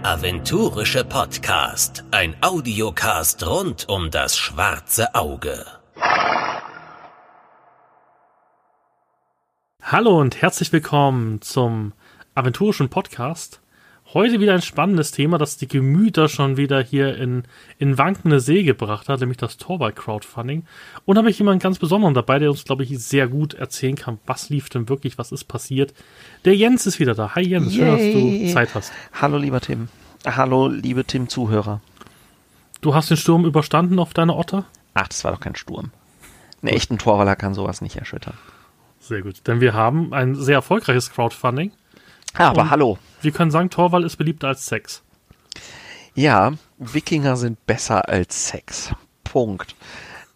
Der aventurische Podcast. Ein Audiocast rund um das schwarze Auge. Hallo und herzlich willkommen zum aventurischen Podcast. Heute wieder ein spannendes Thema, das die Gemüter schon wieder hier in, in wankende See gebracht hat, nämlich das Torwald-Crowdfunding. Und habe ich jemanden ganz besonderen dabei, der uns, glaube ich, sehr gut erzählen kann, was lief denn wirklich, was ist passiert. Der Jens ist wieder da. Hi Jens, schön, dass du Zeit hast. Hallo lieber Tim. Hallo liebe Tim-Zuhörer. Du hast den Sturm überstanden auf deiner Otter? Ach, das war doch kein Sturm. Einen echten Torwaller kann sowas nicht erschüttern. Sehr gut, denn wir haben ein sehr erfolgreiches Crowdfunding. Aber Und hallo. Wir können sagen, Torwall ist beliebter als Sex. Ja, Wikinger sind besser als Sex. Punkt.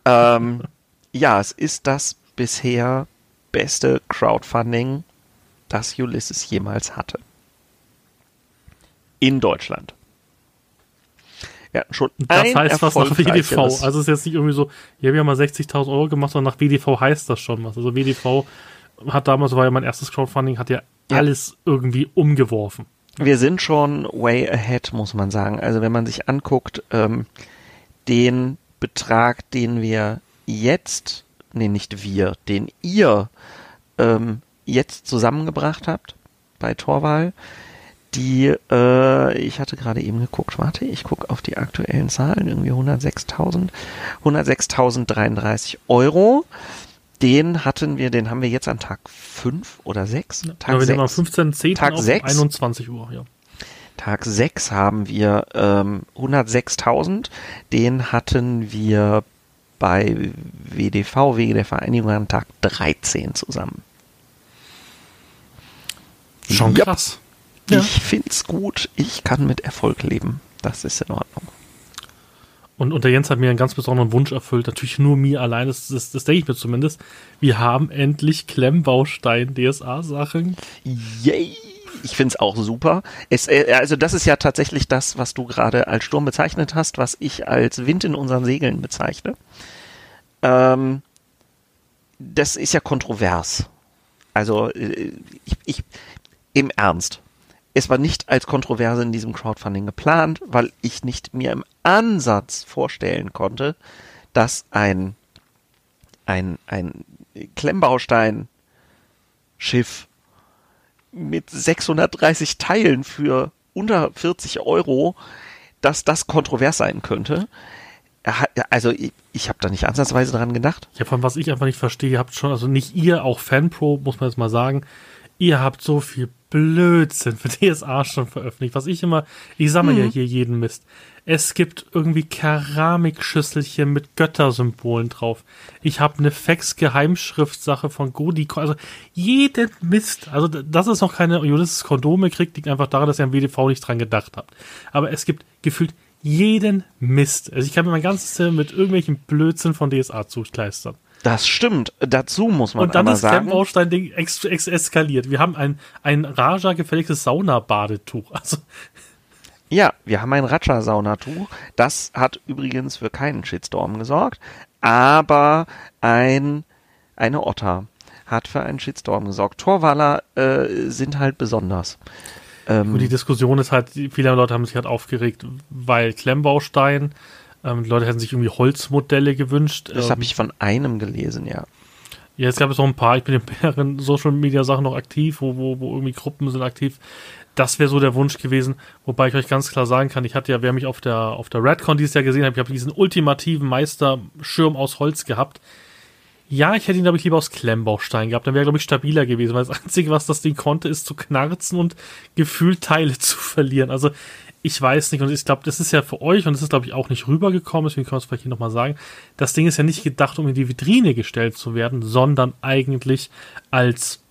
Ähm, ja, es ist das bisher beste Crowdfunding, das Ulysses jemals hatte. In Deutschland. Hatten schon Das heißt was nach WDV. Also es ist jetzt nicht irgendwie so, ja, wir haben mal 60.000 Euro gemacht, sondern nach WDV heißt das schon was. Also WDV hat damals, war ja mein erstes Crowdfunding, hat ja, Ja. alles irgendwie umgeworfen. Wir sind schon way ahead, muss man sagen. Also wenn man sich anguckt, ähm, den Betrag, den wir jetzt, nee, nicht wir, den ihr ähm, jetzt zusammengebracht habt bei Torwahl, die, äh, ich hatte gerade eben geguckt, warte, ich gucke auf die aktuellen Zahlen, irgendwie 106.000, 106.033 Euro. Den hatten wir, den haben wir jetzt an Tag 5 oder 6? Tag Ja, wir sind am 6. 15.10. Tag auf sechs? 21 Uhr, ja. Tag 6 haben wir ähm, 106.000. Den hatten wir bei WDV, Wege der Vereinigung, an Tag 13 zusammen. Schon Ja. krass. Ja. Ich find's gut. Ich kann mit Erfolg leben. Das ist in Ordnung. Und, und der Jens hat mir einen ganz besonderen Wunsch erfüllt. Natürlich nur mir allein, das, das, das denke ich mir zumindest. Wir haben endlich Klemmbaustein-DSA-Sachen. Yay! Ich find's auch super. Es, äh, also das ist ja tatsächlich das, was du gerade als Sturm bezeichnet hast, was ich als Wind in unseren Segeln bezeichne. Ähm, das ist ja kontrovers. Also äh, ich, ich im Ernst. Es war nicht als Kontroverse in diesem Crowdfunding geplant, weil ich nicht mir im Ansatz vorstellen konnte, dass ein ein ein Klemmbaustein Schiff mit 630 Teilen für unter 40 Euro, dass das kontrovers sein könnte. Also ich, ich habe da nicht ansatzweise dran gedacht. Ja, von was ich einfach nicht verstehe, ihr habt schon, also nicht ihr, auch Fanpro, muss man jetzt mal sagen, ihr habt so viel Blödsinn für DSA schon veröffentlicht. Was ich immer, ich sammle ja hier jeden Mist. Es gibt irgendwie Keramikschüsselchen mit Göttersymbolen drauf. Ich habe eine Fax-Geheimschriftsache von Godicon. Also jeden Mist. Also d- dass es noch keine Ulysses Kondome kriegt, liegt einfach daran, dass ihr am WDV nicht dran gedacht habt. Aber es gibt gefühlt jeden Mist. Also ich kann mir mein ganzes Zimmer mit irgendwelchen Blödsinn von DSA zukleistern. Das stimmt. Dazu muss man Und dann ist sagen, Klemmbaustein-Ding ex ex eskaliert. Wir haben ein, ein Raja gefälligtes Saunabadetuch. Also, ja, wir haben ein Ratscha-Saunatuch. Das hat übrigens für keinen Shitstorm gesorgt, aber ein eine Otter hat für einen Shitstorm gesorgt. Torwaller äh, sind halt besonders. Ähm, und die Diskussion ist halt, viele Leute haben sich halt aufgeregt, weil Klemmbaustein, ähm, die Leute hätten sich irgendwie Holzmodelle gewünscht. das ähm, habe ich von einem gelesen, ja. Ja, es gab jetzt noch ein paar, ich bin in mehreren Social Media Sachen noch aktiv, wo, wo, wo irgendwie Gruppen sind aktiv. Das wäre so der Wunsch gewesen, wobei ich euch ganz klar sagen kann, ich hatte ja, wer mich auf der, auf der Redcon dieses Jahr gesehen hat, ich habe diesen ultimativen Meisterschirm aus Holz gehabt. Ja, ich hätte ihn, glaube ich, lieber aus Klemmbaustein gehabt. Dann wäre, glaube ich, stabiler gewesen, weil das Einzige, was das Ding konnte, ist zu knarzen und gefühlt Teile zu verlieren. Also, ich weiß nicht, und ich glaube, das ist ja für euch, und das ist, glaube ich, auch nicht rübergekommen, deswegen kann man es vielleicht hier nochmal sagen, das Ding ist ja nicht gedacht, um in die Vitrine gestellt zu werden, sondern eigentlich als,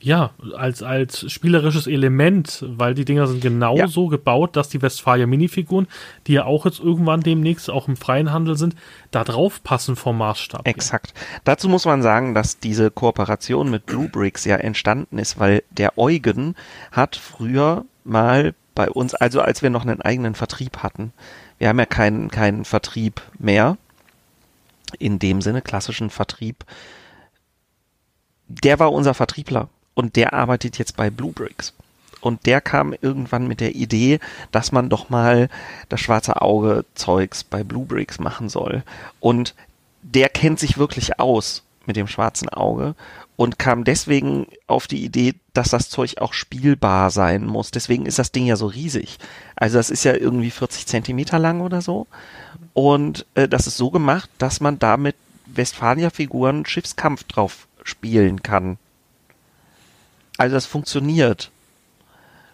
ja, als, als spielerisches Element, weil die Dinger sind genau Ja. so gebaut, dass die Westfalia Minifiguren, die ja auch jetzt irgendwann demnächst auch im freien Handel sind, da drauf passen vom Maßstab. Exakt. Dazu muss man sagen, dass diese Kooperation mit Blue Bricks ja entstanden ist, weil der Eugen hat früher mal bei uns, also als wir noch einen eigenen Vertrieb hatten, wir haben ja keinen, keinen Vertrieb mehr, in dem Sinne, klassischen Vertrieb, der war unser Vertriebler und der arbeitet jetzt bei Blue Bricks. und der kam irgendwann mit der Idee, dass man doch mal das schwarze Auge Zeugs bei Blue Bricks machen soll. Und der kennt sich wirklich aus mit dem schwarzen Auge und kam deswegen auf die Idee, dass das Zeug auch spielbar sein muss. Deswegen ist das Ding ja so riesig. Also das ist ja irgendwie 40 Zentimeter lang oder so. Und äh, das ist so gemacht, dass man damit Westfalia-Figuren Schiffskampf drauf spielen kann. Also das funktioniert.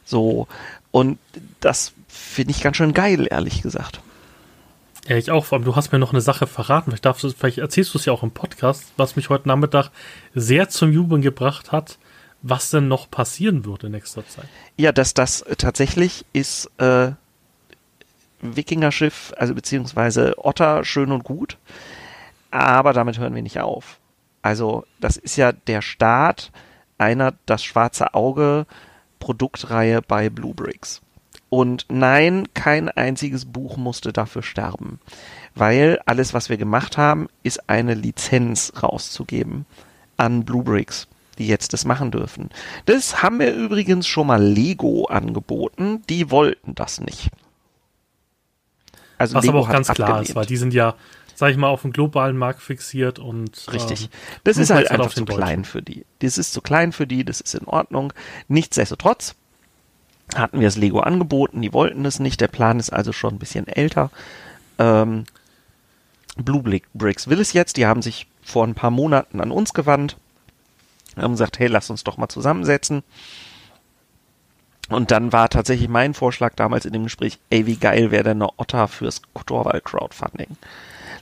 So. Und das finde ich ganz schön geil, ehrlich gesagt. Ja, ich auch. Vor allem, du hast mir noch eine Sache verraten. Vielleicht, darfst du, vielleicht erzählst du es ja auch im Podcast, was mich heute Nachmittag sehr zum Jubeln gebracht hat, was denn noch passieren wird in nächster Zeit. Ja, dass das tatsächlich ist äh, Wikingerschiff, also beziehungsweise Otter, schön und gut. Aber damit hören wir nicht auf. Also, das ist ja der Start einer das schwarze Auge Produktreihe bei Blue Bricks. Und nein, kein einziges Buch musste dafür sterben, weil alles, was wir gemacht haben, ist eine Lizenz rauszugeben an Blue Bricks, die jetzt das machen dürfen. Das haben wir übrigens schon mal Lego angeboten, die wollten das nicht. Also was Lego aber auch ganz abgelehnt. klar ist, weil die sind ja, sag ich mal, auf dem globalen Markt fixiert und richtig. Ähm, das ist halt einfach zu klein für die. Das ist zu klein für die, das ist in Ordnung. Nichtsdestotrotz hatten wir das Lego angeboten, die wollten es nicht. Der Plan ist also schon ein bisschen älter. Ähm, Blue Bricks will es jetzt. Die haben sich vor ein paar Monaten an uns gewandt, haben gesagt, hey, lass uns doch mal zusammensetzen. Und dann war tatsächlich mein Vorschlag damals in dem Gespräch, ey, wie geil wäre denn eine Otter fürs Torwall Crowdfunding?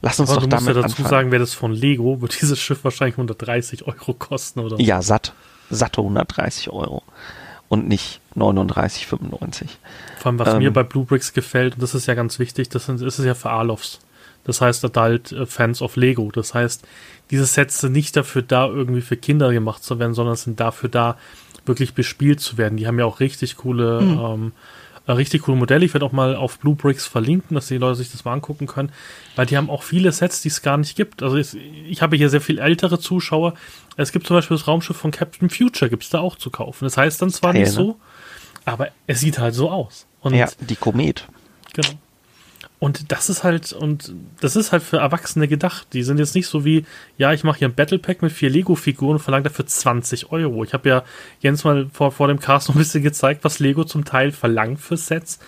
Lass uns Aber doch damit ja dazu anfangen. sagen, wäre das von Lego, wird dieses Schiff wahrscheinlich 130 Euro kosten, oder? Ja, satt. Satte 130 Euro und nicht 39,95. Vor allem, was ähm, mir bei Blue Bricks gefällt, und das ist ja ganz wichtig, das, sind, das ist ja für Alofs. Das heißt Adult äh, Fans of Lego. Das heißt, diese Sets sind nicht dafür da, irgendwie für Kinder gemacht zu werden, sondern sind dafür da, wirklich bespielt zu werden. Die haben ja auch richtig coole mhm. ähm, äh, richtig coole Modelle. Ich werde auch mal auf Blue Bricks verlinken, dass die Leute sich das mal angucken können, weil die haben auch viele Sets, die es gar nicht gibt. Also ich, ich habe hier sehr viel ältere Zuschauer. Es gibt zum Beispiel das Raumschiff von Captain Future, gibt es da auch zu kaufen. Das heißt dann zwar Geil, nicht so, aber es sieht halt so aus. Und ja, die Komet. Genau. Und das ist halt, und das ist halt für Erwachsene gedacht. Die sind jetzt nicht so wie, ja, ich mache hier ein Battle Pack mit vier Lego-Figuren und verlange dafür 20 Euro. Ich habe ja Jens mal vor, vor dem Cast noch ein bisschen gezeigt, was Lego zum Teil verlangt für Sets.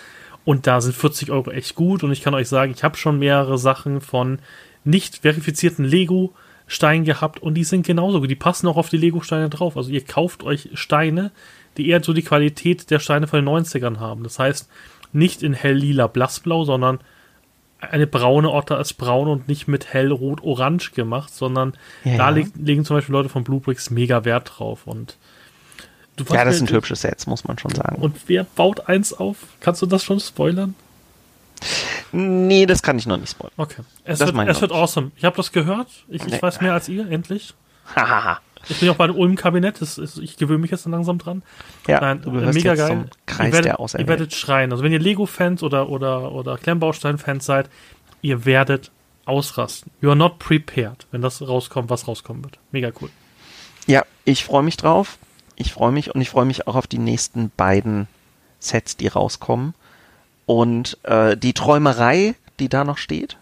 Und da sind 40 Euro echt gut. Und ich kann euch sagen, ich habe schon mehrere Sachen von nicht verifizierten Lego-Steinen gehabt und die sind genauso gut. Die passen auch auf die Lego-Steine drauf. Also ihr kauft euch Steine, die eher so die Qualität der Steine von den 90ern haben. Das heißt, nicht in hell lila blassblau, sondern eine braune Otter als braun und nicht mit hellrot-orange gemacht, sondern ja, da leg, legen zum Beispiel Leute von Bluebricks mega Wert drauf. Und du ja, das sind hübsche Sets, muss man schon sagen. Und wer baut eins auf? Kannst du das schon spoilern? Nee, das kann ich noch nicht spoilern. Okay. Es, das wird, es wird awesome. Ich habe das gehört. Ich, ich nee. weiß mehr als ihr, endlich. Hahaha. Ich bin auch bei dem Ulm-Kabinett, ich gewöhne mich jetzt langsam dran. Ja, Nein, du gehörst mega geil. Kreis ihr werdet, der. Ihr werdet schreien. Also wenn ihr Lego-Fans oder, oder, oder Klemmbaustein-Fans seid, ihr werdet ausrasten. You are not prepared, wenn das rauskommt, was rauskommen wird. Mega cool. Ja, ich freue mich drauf. Ich freue mich und ich freue mich auch auf die nächsten beiden Sets, die rauskommen. Und äh, die Träumerei, die da noch steht.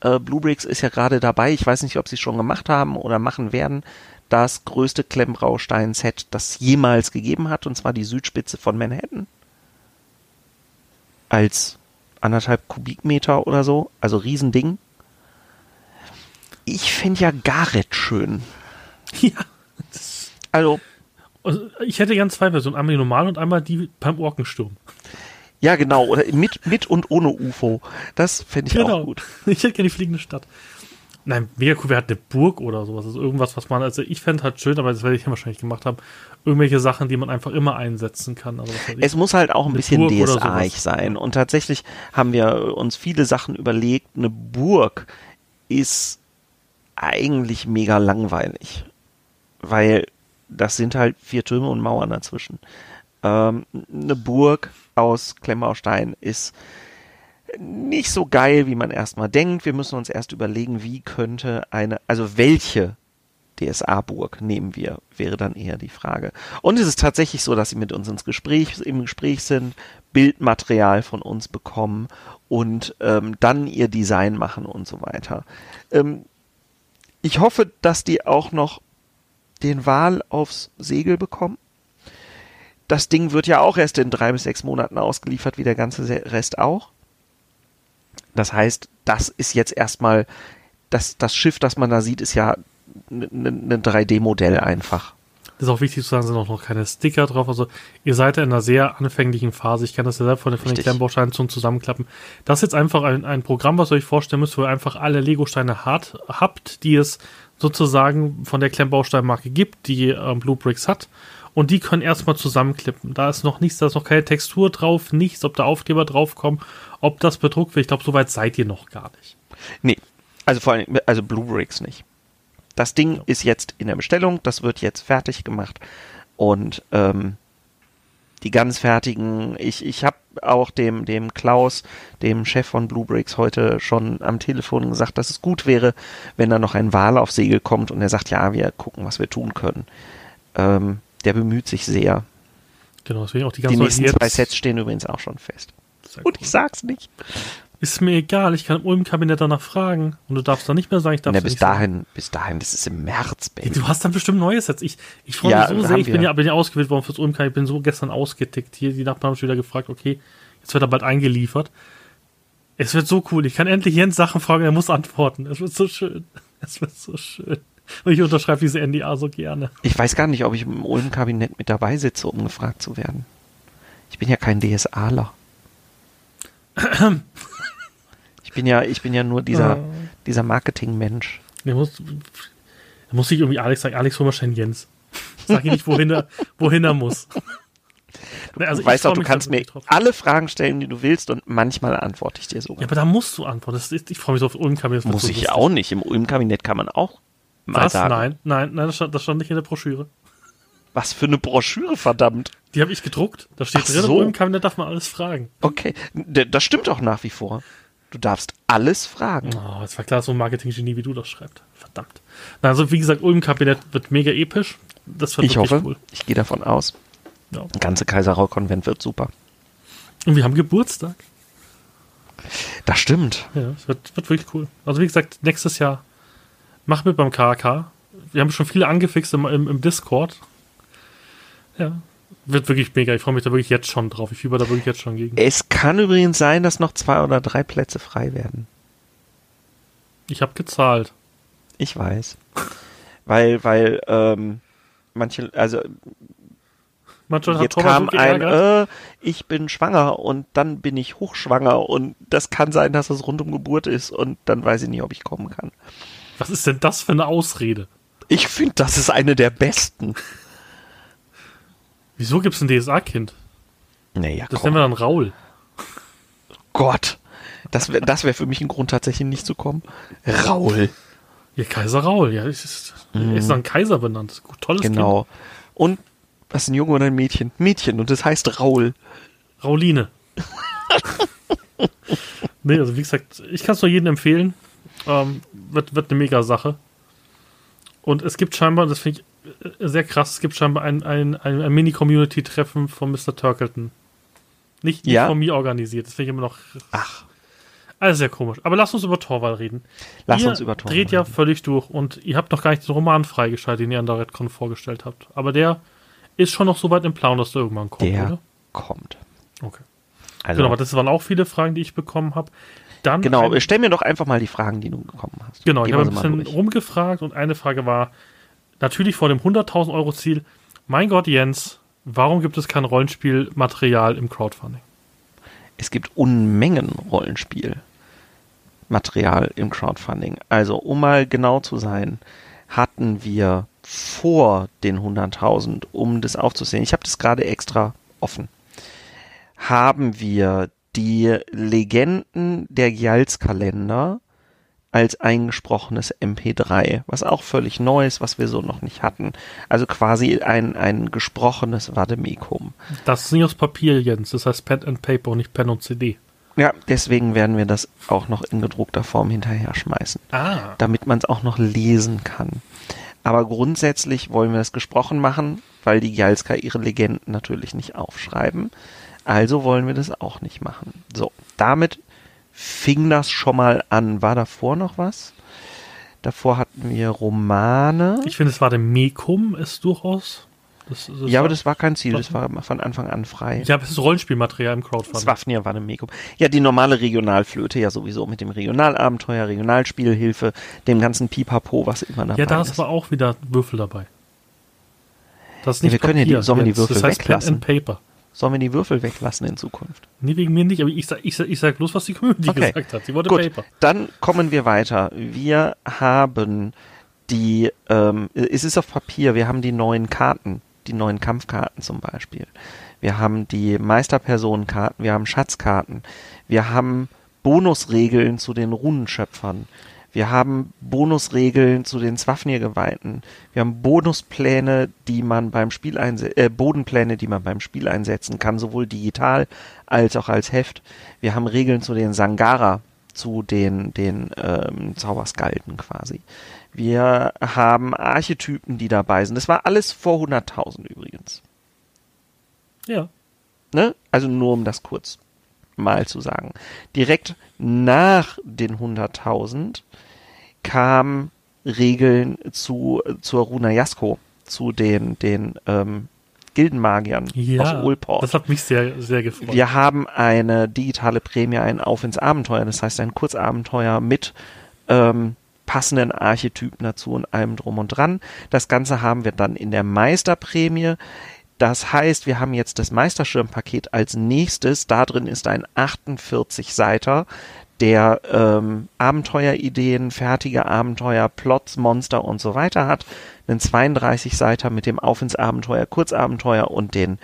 Äh, Bluebricks ist ja gerade dabei. Ich weiß nicht, ob sie es schon gemacht haben oder machen werden das größte Klemmbraustein-Set, das jemals gegeben hat, und zwar die Südspitze von Manhattan. Als anderthalb Kubikmeter oder so, also Riesending. Ich finde ja Garrett schön. Ja. Also, also. Ich hätte gern zwei Versionen, einmal die normale und einmal die beim Orkensturm. Ja, genau, oder mit, mit und ohne UFO. Das fände ich genau. auch gut. Ich hätte gerne die fliegende Stadt. Nein, mega cool, wir hatten eine Burg oder sowas. Also irgendwas, was man, also ich fände halt schön, aber das werde ich ja wahrscheinlich gemacht haben, irgendwelche Sachen, die man einfach immer einsetzen kann. Also es muss halt auch ein bisschen DSA-ig sein. Und tatsächlich haben wir uns viele Sachen überlegt. Eine Burg ist eigentlich mega langweilig. Weil das sind halt vier Türme und Mauern dazwischen. Ähm, eine Burg aus Klemmbaustein ist nicht so geil, wie man erstmal denkt. Wir müssen uns erst überlegen, wie könnte eine, also welche DSA-Burg nehmen wir, wäre dann eher die Frage. Und es ist tatsächlich so, dass sie mit uns ins Gespräch, im Gespräch sind, Bildmaterial von uns bekommen und ähm, dann ihr Design machen und so weiter. Ähm, ich hoffe, dass die auch noch den Wal aufs Segel bekommen. Das Ding wird ja auch erst in drei bis sechs Monaten ausgeliefert, wie der ganze Rest auch. Das heißt, das ist jetzt erstmal, das, das Schiff, das man da sieht, ist ja ein 3D-Modell einfach. Das ist auch wichtig zu sagen, sind auch noch keine Sticker drauf. Also ihr seid ja in einer sehr anfänglichen Phase. Ich kann das ja selbst von, den, von den Klemmbausteinen zum Zusammenklappen. Das ist jetzt einfach ein, ein Programm, was ihr euch vorstellen müsst, wo ihr einfach alle Lego-Steine habt, die es sozusagen von der Klemmbausteinmarke gibt, die ähm, Blue Bricks hat. Und die können erstmal zusammenklippen. Da ist noch nichts, da ist noch keine Textur drauf, nichts, ob da Aufkleber draufkommen, ob das bedruckt wird. Ich glaube, soweit seid ihr noch gar nicht. Nee, also vor allem, also Blue Bricks nicht. Das Ding ja. ist jetzt in der Bestellung, das wird jetzt fertig gemacht und ähm, die ganz fertigen, ich, ich habe auch dem, dem Klaus, dem Chef von Blue Bricks, heute schon am Telefon gesagt, dass es gut wäre, wenn da noch ein Wal auf Segel kommt und er sagt, ja, wir gucken, was wir tun können. Ähm, der bemüht sich sehr. Genau, deswegen auch die ganzen Die nächsten zwei Sets stehen übrigens auch schon fest. Und ich sag's nicht. Ist mir egal, ich kann im Kabinett danach fragen und du darfst dann nicht mehr sagen, ich darf Na, bis dahin, sagen. bis dahin, das ist im März, Baby. du hast dann bestimmt Neues jetzt. Ich, ich freue ja, mich so sehr, ich bin ja, bin ja ausgewählt worden fürs Ulm, ich bin so gestern ausgetickt. Hier, die Nachbarn haben schon wieder gefragt, okay, jetzt wird er bald eingeliefert. Es wird so cool, ich kann endlich Jens Sachen fragen, er muss antworten. Es wird so schön. Es wird so schön. Und ich unterschreibe diese NDA so gerne. Ich weiß gar nicht, ob ich im Ulm-Kabinett mit dabei sitze, um gefragt zu werden. Ich bin ja kein DSAler. bin ja, ich bin ja nur dieser, oh. dieser Marketing-Mensch. Der muss, da muss ich irgendwie Alex sagen, Alex schnell Jens. Sag ihm nicht, wohin er, wohin er muss. Also du weißt doch, du kannst mir alle Fragen stellen, die du willst und manchmal antworte ich dir sogar. Ja, aber da musst du antworten. Ist, ich freue mich so auf Ulm-Kabinett. Muss ich lustig. auch nicht. Im Ulm-Kabinett kann man auch Was? Nein, nein, nein, das stand, das stand nicht in der Broschüre. Was für eine Broschüre, verdammt. Die habe ich gedruckt. Da steht Ach drin, so. im Ulm-Kabinett darf man alles fragen. Okay, das stimmt auch nach wie vor. Du darfst alles fragen. Oh, es war klar, so ein Marketing-Genie wie du das schreibst. Verdammt. Also, wie gesagt, Ulm-Kabinett wird mega episch. Das wird ich hoffe, cool. Ich gehe davon aus. Ja. Ein ganze Kaiserrau-Konvent wird super. Und wir haben Geburtstag. Das stimmt. Ja, es wird, wird wirklich cool. Also, wie gesagt, nächstes Jahr mach mit beim KK. Wir haben schon viele angefixt im, im, im Discord. Ja, wird wirklich mega. Ich freue mich da wirklich jetzt schon drauf. Ich fieber da wirklich jetzt schon gegen. Es kann übrigens sein, dass noch zwei oder drei Plätze frei werden. Ich habe gezahlt. Ich weiß. weil, weil, ähm, manche, also Manche jetzt kam ein, äh, ich bin schwanger und dann bin ich hochschwanger und das kann sein, dass es rund um Geburt ist und dann weiß ich nicht, ob ich kommen kann. Was ist denn das für eine Ausrede? Ich finde, das ist eine der besten. Wieso gibt es ein DSA-Kind? Naja, Das komm. nennen wir dann Raul. Gott. Das wäre das wär für mich ein Grund, tatsächlich nicht zu kommen. Raul. Ja, Kaiser Raul. Ja, ist, ist, mm. er ist dann Kaiser benannt. Tolles genau. Kind. Und was ist ein Junge oder ein Mädchen? Mädchen. Und das heißt Raul. Rauline. nee, also wie gesagt, ich kann es nur jedem empfehlen. Ähm, wird, wird eine mega Sache. Und es gibt scheinbar, das finde ich sehr krass. Es gibt scheinbar ein, ein, ein, ein Mini-Community-Treffen von Mr. Turkleton. Nicht, nicht ja? von mir organisiert. Das finde ich immer noch. Ach. Also sehr komisch. Aber lass uns über Torwall reden. Lass ihr uns über Torwall dreht ja völlig durch und ihr habt noch gar nicht den Roman freigeschaltet, den ihr an der Redcon vorgestellt habt. Aber der ist schon noch so weit im Plan, dass der irgendwann kommt, der oder? kommt. Okay. Also, genau, aber das waren auch viele Fragen, die ich bekommen habe. Dann genau, ein, stell mir doch einfach mal die Fragen, die du bekommen hast. Genau, Gehen ich habe ein bisschen rumgefragt und eine Frage war, natürlich vor dem 100.000 Euro Ziel. Mein Gott, Jens, warum gibt es kein Rollenspielmaterial im Crowdfunding? Es gibt Unmengen Rollenspielmaterial im Crowdfunding. Also, um mal genau zu sein, hatten wir vor den 100.000, um das aufzusehen, ich habe das gerade extra offen, haben wir die Legenden der Gials-Kalender als eingesprochenes MP3, was auch völlig neu ist, was wir so noch nicht hatten. Also quasi ein, ein gesprochenes Vademecum. Das ist nicht aus Papier, Jens. Das heißt Pen and Paper und nicht Pen und CD. Ja, deswegen werden wir das auch noch in gedruckter Form hinterher schmeißen. Ah. Damit man es auch noch lesen kann. Aber grundsätzlich wollen wir es gesprochen machen, weil die Galska ihre Legenden natürlich nicht aufschreiben. Also wollen wir das auch nicht machen. So, damit fing das schon mal an. War davor noch was? Davor hatten wir Romane. Ich finde, es war der Mekum, ist durchaus. Das, das ja, aber das war kein Ziel, das war von Anfang an frei. Ja, es ist Rollenspielmaterial im Crowdfunding. Swafnir war eine Mekum. Ja, die normale Regionalflöte ja sowieso mit dem Regionalabenteuer, Regionalspielhilfe, dem ganzen Pipapo, was immer dabei ist. Ja, da ist aber auch wieder Würfel dabei. Das ist nicht ja, wir Papier. können ja die, sollen wir die Würfel das heißt weglassen? Pen and Paper. Sollen wir die Würfel weglassen in Zukunft? Nee, wegen mir nicht, aber ich sag, ich sag, ich sag bloß, was die Community okay. gesagt hat. Sie wollte Gut, Paper. Dann kommen wir weiter. Wir haben die, ähm, es ist auf Papier, wir haben die neuen Karten, die neuen Kampfkarten zum Beispiel. Wir haben die Meisterpersonenkarten, wir haben Schatzkarten, wir haben Bonusregeln zu den Runenschöpfern. Wir haben Bonusregeln zu den Swafnir-Geweihten. Wir haben Bonuspläne, die man beim Spiel einsetzen, äh, Bodenpläne, die man beim Spiel einsetzen kann, sowohl digital als auch als Heft. Wir haben Regeln zu den Sangara, zu den, den ähm, Zauberskalden quasi. Wir haben Archetypen, die dabei sind. Das war alles vor 100.000 übrigens. Ja. Ne? Also nur um das kurz mal zu sagen. Direkt nach den 100.000 kamen Regeln zu, zur Runa Jasko, zu den, den ähm, Gildenmagiern ja, aus Ulport. Das hat mich sehr, sehr gefreut. Wir haben eine digitale Prämie, ein Auf ins Abenteuer, das heißt ein Kurzabenteuer mit ähm, passenden Archetypen dazu und allem drum und dran. Das Ganze haben wir dann in der Meisterprämie. Das heißt, wir haben jetzt das Meisterschirmpaket als nächstes. Da drin ist ein 48 Seiter, der ähm, Abenteuerideen, fertige Abenteuer, Plots, Monster und so weiter hat. Einen 32 Seiter mit dem Auf ins Abenteuer, Kurzabenteuer und den,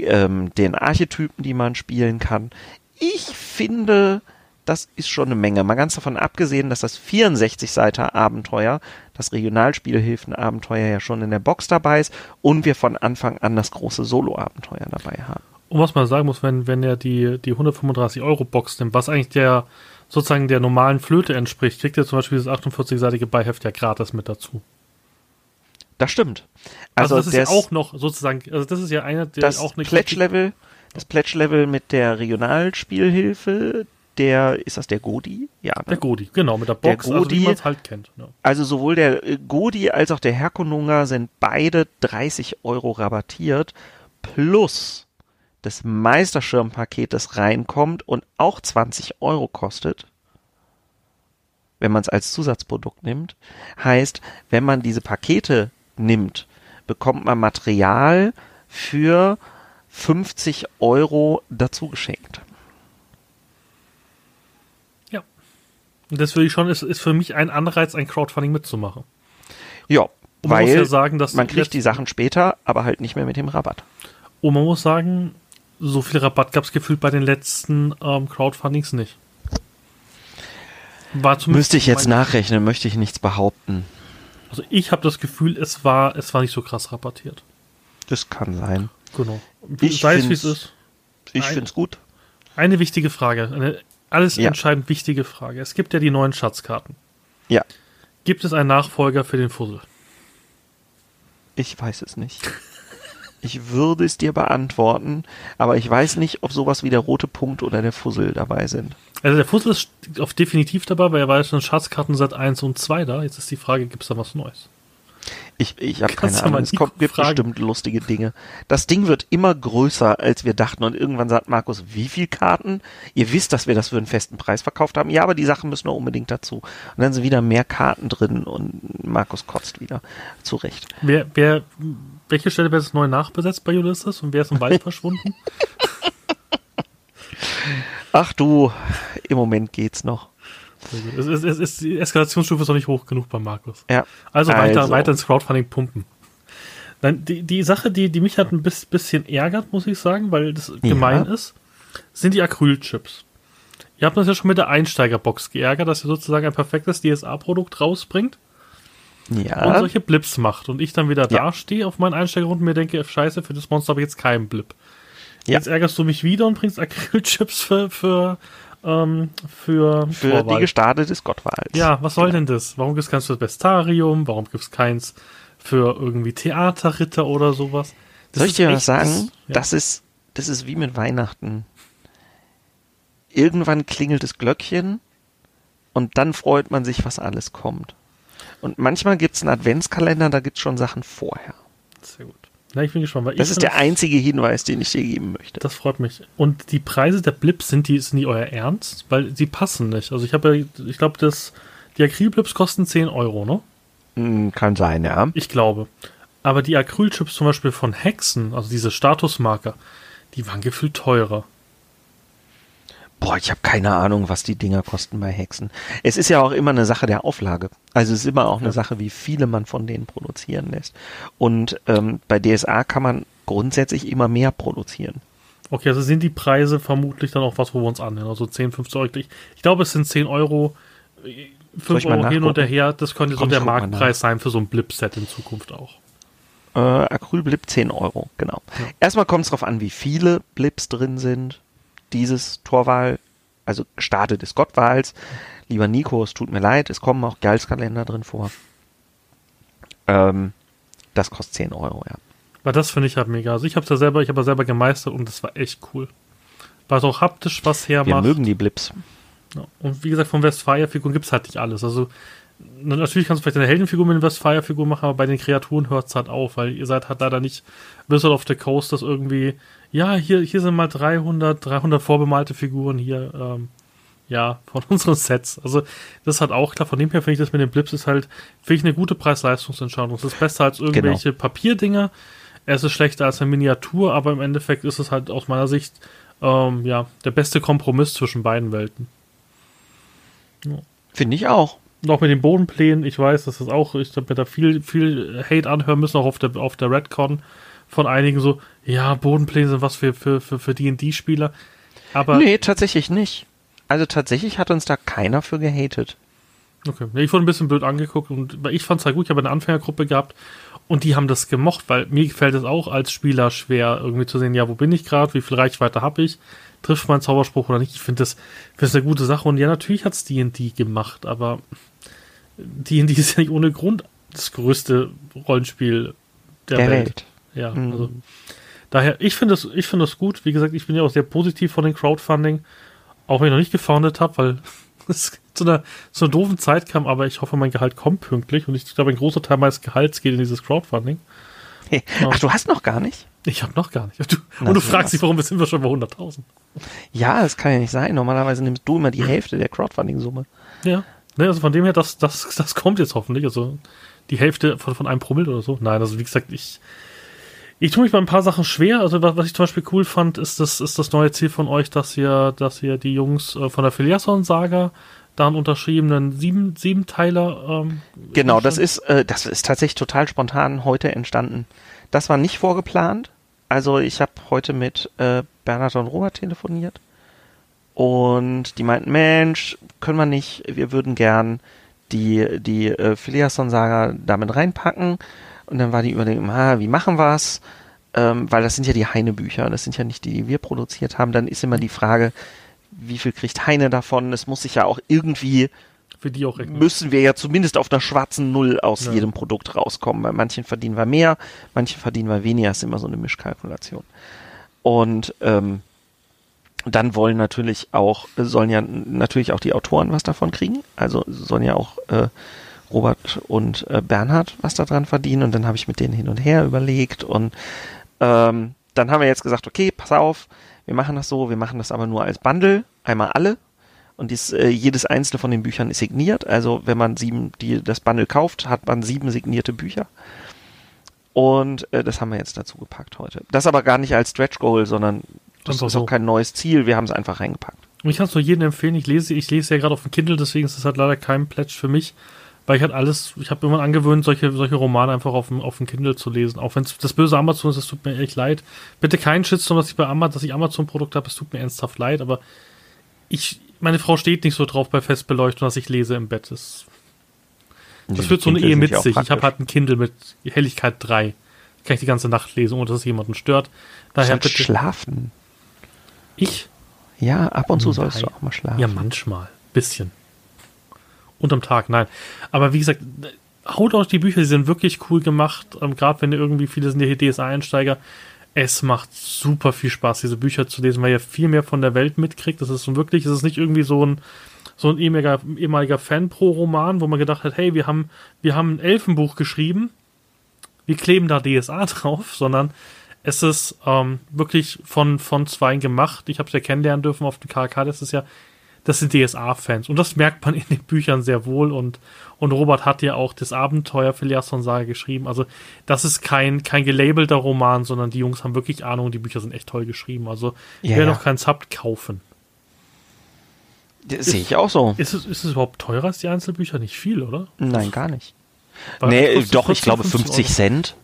ähm, den Archetypen, die man spielen kann. Ich finde, das ist schon eine Menge. Mal ganz davon abgesehen, dass das 64 Seiter Abenteuer, das Regionalspielhilfen-Abenteuer ja schon in der Box dabei ist und wir von Anfang an das große Solo-Abenteuer dabei haben. Und was man sagen muss, wenn, wenn er die, die 135 Euro Box nimmt, was eigentlich der sozusagen der normalen Flöte entspricht, kriegt er zum Beispiel das 48-seitige Beiheft ja gratis mit dazu. Das stimmt. Also, also das ist ja auch noch sozusagen, also das ist ja einer, der das auch eine Pledge-Level, das Pledge-Level mit der Regionalspielhilfe, der, ist das der Godi? Ja, ne? Der Godi, genau, mit der Box, der Godi, also man es halt kennt. Ja. Also sowohl der äh, Godi als auch der Herkununga sind beide 30 Euro rabattiert, plus das Meisterschirmpaket, das reinkommt und auch 20 Euro kostet, wenn man es als Zusatzprodukt nimmt, heißt, wenn man diese Pakete nimmt, bekommt man Material für 50 Euro dazu geschenkt. Ja. Und das würde ich schon, ist, ist für mich ein Anreiz, ein Crowdfunding mitzumachen. Ja, und weil man, ja sagen, man kriegt die Sachen später, aber halt nicht mehr mit dem Rabatt. Und man muss sagen, so viel Rabatt gab es gefühlt bei den letzten ähm, Crowdfundings nicht. War Müsste ich jetzt nachrechnen, möchte ich nichts behaupten. Also ich habe das Gefühl, es war, es war nicht so krass rabattiert. Das kann sein. Genau. Ich Sei es wie es ist. Ich finde es gut. Eine wichtige Frage, eine alles ja. entscheidend wichtige Frage. Es gibt ja die neuen Schatzkarten. Ja. Gibt es einen Nachfolger für den Fussel? Ich weiß es nicht. Ich würde es dir beantworten, aber ich weiß nicht, ob sowas wie der rote Punkt oder der Fussel dabei sind. Also der Fussel ist auf definitiv dabei, weil er war ja schon Schatzkarten seit 1 und 2 da. Jetzt ist die Frage, gibt es da was Neues? Ich, ich habe keine Ahnung. Es kommt, gibt fragen. bestimmt lustige Dinge. Das Ding wird immer größer, als wir dachten. Und irgendwann sagt Markus, wie viel Karten? Ihr wisst, dass wir das für einen festen Preis verkauft haben. Ja, aber die Sachen müssen noch unbedingt dazu. Und dann sind wieder mehr Karten drin und Markus kotzt wieder. Zu Recht. Wer, wer, welche Stelle wird jetzt neu nachbesetzt bei Ulysses und wer ist im Wald verschwunden? Ach du, im Moment geht's noch. Es ist, es ist, die Eskalationsstufe ist noch nicht hoch genug bei Markus. Ja. Also weiter, also. weiter ins Crowdfunding pumpen. Dann die, die Sache, die, die mich halt ein bisschen ärgert, muss ich sagen, weil das ja. gemein ist, sind die Acrylchips. Ihr habt uns ja schon mit der Einsteigerbox geärgert, dass ihr sozusagen ein perfektes DSA-Produkt rausbringt. Ja. Und solche Blips macht. Und ich dann wieder ja. dastehe auf meinen Einsteigergrund und mir denke, scheiße, für das Monster habe ich jetzt keinen Blip. Ja. Jetzt ärgerst du mich wieder und bringst Acrylchips für, für ähm, für, Für Torwald. die Gestade des Gottwalds. Ja, was soll denn das? Warum gibt es keins für das Bestarium? Warum gibt es keins für irgendwie Theaterritter oder sowas? Das Soll ich dir was sagen? das-. Das ist, das ist wie mit Weihnachten. Irgendwann klingelt das Glöckchen und dann freut man sich, was alles kommt. Und manchmal gibt es einen Adventskalender, da gibt es schon Sachen vorher. Sehr gut. Na, ich bin gespannt, weil Das ist der einzige Hinweis, den ich dir geben möchte. Das freut mich. Und die Preise der Blips, sind die, sind die euer Ernst? Weil sie passen nicht. Also ich habe ja, ich glaube, das, die Acrylblips kosten 10 Euro, ne? Hm, Kann sein, ja. Ich glaube. Aber die Acrylchips zum Beispiel von Hexen, also diese Statusmarker, die waren gefühlt teurer. Boah, ich habe keine Ahnung, was die Dinger kosten bei Hexen. Es ist ja auch immer eine Sache der Auflage. Also es ist immer auch eine Ja. Sache, wie viele man von denen produzieren lässt. Und ähm, bei DSA kann man grundsätzlich immer mehr produzieren. Okay, also sind die Preise vermutlich dann auch was, wo wir uns annähern. Also 10, 15 Euro. Ich, ich glaube, es sind 10 Euro, äh, 5 ich mal Euro hin und nachgucken? her. Das könnte Komm, so der Marktpreis sein für so ein Blip-Set in Zukunft auch. Äh, Acrylblip 10 Euro, genau. Erstmal kommt es darauf an, wie viele Blips drin sind. Dieses Torwahl, also Stade des Gottwahls. Lieber Nico, es tut mir leid, es kommen auch Geilskalender drin vor. Ähm, das kostet 10 Euro, ja. Weil das finde ich halt mega. Also ich habe es ja selber, ich habe ja selber gemeistert und das war echt cool. Weil es auch haptisch was Wir hermacht. mögen die Blips. Ja. Und wie gesagt, von Westfalia-Figuren gibt es halt nicht alles. Also na- natürlich kannst du vielleicht eine Heldenfigur mit einer Westfalia-Figur machen, aber bei den Kreaturen hört es halt auf, weil ihr seid halt leider nicht Wizard of the Coast, das irgendwie, ja, hier, hier sind mal 300, 300 vorbemalte Figuren hier, ähm, ja, von unseren Sets. Also das halt auch klar, von dem her finde ich das mit den Blips ist halt, finde ich eine gute Preis-Leistungsentscheidung. Es ist besser als irgendwelche Papierdinger. Es ist schlechter als eine Miniatur, aber im Endeffekt ist es halt aus meiner Sicht ähm, ja, der beste Kompromiss zwischen beiden Welten. Finde ich auch. Auch mit den Bodenplänen, ich weiß, das ist auch, ich habe mir da viel, viel Hate anhören müssen, auch auf der, auf der Redcon von einigen so, ja, Bodenpläne sind was für, für, für, für D&D-Spieler. Aber, nee, tatsächlich nicht. Also tatsächlich hat uns da keiner für gehatet. okay, ich wurde ein bisschen blöd angeguckt und weil ich fand es halt gut, ich habe eine Anfängergruppe gehabt und die haben das gemocht, weil mir gefällt es auch als Spieler schwer, irgendwie zu sehen, ja, wo bin ich gerade, wie viel Reichweite habe ich, trifft mein Zauberspruch oder nicht. Ich finde das, finde das eine gute Sache und ja, natürlich hat es D&D gemacht, aber D&D ist ja nicht ohne Grund das größte Rollenspiel der, Der Welt. Welt. Ja, Mhm. also daher, ich finde das, ich finde das gut. Wie gesagt, ich bin ja auch sehr positiv von dem Crowdfunding, auch wenn ich noch nicht gefoundet habe, weil es zu einer, zu einer doofen Zeit kam, aber ich hoffe, mein Gehalt kommt pünktlich und ich glaube, ein großer Teil meines Gehalts geht in dieses Crowdfunding. Ach, du hast noch gar nicht? Ich habe noch gar nicht. Du, Na, und du fragst dich, warum sind wir schon bei 100.000? Ja, das kann ja nicht sein. Normalerweise nimmst du immer die Hälfte der Crowdfunding-Summe. Ja. Ne, also von dem her, das, das, das kommt jetzt hoffentlich. Also die Hälfte von, von einem Promille oder so. Nein, also wie gesagt, ich, ich tue mich bei ein paar Sachen schwer. Also was, was ich zum Beispiel cool fand, ist das, ist das neue Ziel von euch, dass ihr, dass ihr die Jungs äh, von der Filiason-Saga da einen unterschriebenen sieben, Siebenteiler ähm, Genau, das ist, äh, das ist tatsächlich total spontan heute entstanden. Das war nicht vorgeplant. Also ich habe heute mit äh, Bernhard und Robert telefoniert und die meinten, Mensch, können wir nicht, wir würden gern die, die äh, Filiason-Saga damit reinpacken. Und dann war die Überlegung, ah, wie machen wir's? Ähm, weil das sind ja die Heine-Bücher, das sind ja nicht die, die wir produziert haben. Dann ist immer die Frage, wie viel kriegt Heine davon? Es muss sich ja auch irgendwie für die auch rechnen. müssen wir ja zumindest auf einer schwarzen Null aus Ja. jedem Produkt rauskommen. Bei manchen verdienen wir mehr, manche verdienen wir weniger, ist immer so eine Mischkalkulation. Und ähm, dann wollen natürlich auch, sollen ja natürlich auch die Autoren was davon kriegen. Also sollen ja auch äh, Robert und äh, Bernhard was daran verdienen. Und dann habe ich mit denen hin und her überlegt. Und ähm, dann haben wir jetzt gesagt, okay, pass auf, wir machen das so, wir machen das aber nur als Bundle, einmal alle. Und dies, äh, jedes einzelne von den Büchern ist signiert. Also wenn man sieben, die, das Bundle kauft, hat man sieben signierte Bücher. Und äh, das haben wir jetzt dazu gepackt heute. Das aber gar nicht als Stretch Goal, sondern das Einfach ist so. auch kein neues Ziel. Wir haben es einfach reingepackt. Ich kann es nur jedem empfehlen. Ich lese, ich lese ja gerade auf dem Kindle, deswegen ist es halt leider kein Pledge für mich, weil ich halt alles, ich habe immer angewöhnt, solche, solche Romane einfach auf dem, auf dem Kindle zu lesen. Auch wenn es das böse Amazon ist, es tut mir echt leid. Bitte kein Shitstorm, dass ich bei Amazon, dass ich Amazon-Produkt habe, es tut mir ernsthaft leid, aber ich, meine Frau steht nicht so drauf bei Festbeleuchtung, dass ich lese im Bett. Das, das führt so eine Ehe mit sich. Ich habe halt ein Kindle mit Helligkeit 3. Kann ich die ganze Nacht lesen, ohne dass es jemanden stört. Daher bitte. schlafen. Ich? Ja, ab und zu sollst du auch mal schlafen. Ja, manchmal. Bisschen. Unterm Tag, nein. Aber wie gesagt, haut auch die Bücher, die sind wirklich cool gemacht. Ähm, Gerade wenn ihr irgendwie, viele sind ja DSA-Einsteiger. Es macht super viel Spaß, diese Bücher zu lesen, weil ihr viel mehr von der Welt mitkriegt. Das ist so wirklich, es ist nicht irgendwie so ein, so ein ehemaliger, ehemaliger Fan-Pro-Roman, wo man gedacht hat, hey, wir haben, wir haben ein Elfenbuch geschrieben, wir kleben da DSA drauf, sondern es ist ähm, wirklich von, von Zweien gemacht. Ich habe es ja kennenlernen dürfen auf dem KK das ist ja, Das sind DSA-Fans. Und das merkt man in den Büchern sehr wohl. Und, und Robert hat ja auch das Abenteuer Phileas von Saga geschrieben. Also, das ist kein, kein gelabelter Roman, sondern die Jungs haben wirklich Ahnung. Die Bücher sind echt toll geschrieben. Also, ich Ja, werde ja. noch keinen Sub kaufen. Das sehe ich auch so. Ist es, ist es überhaupt teurer als die Einzelbücher? Nicht viel, oder? Nein, gar nicht. Weil Nee, doch, ich 14, glaube 15 50 Cent.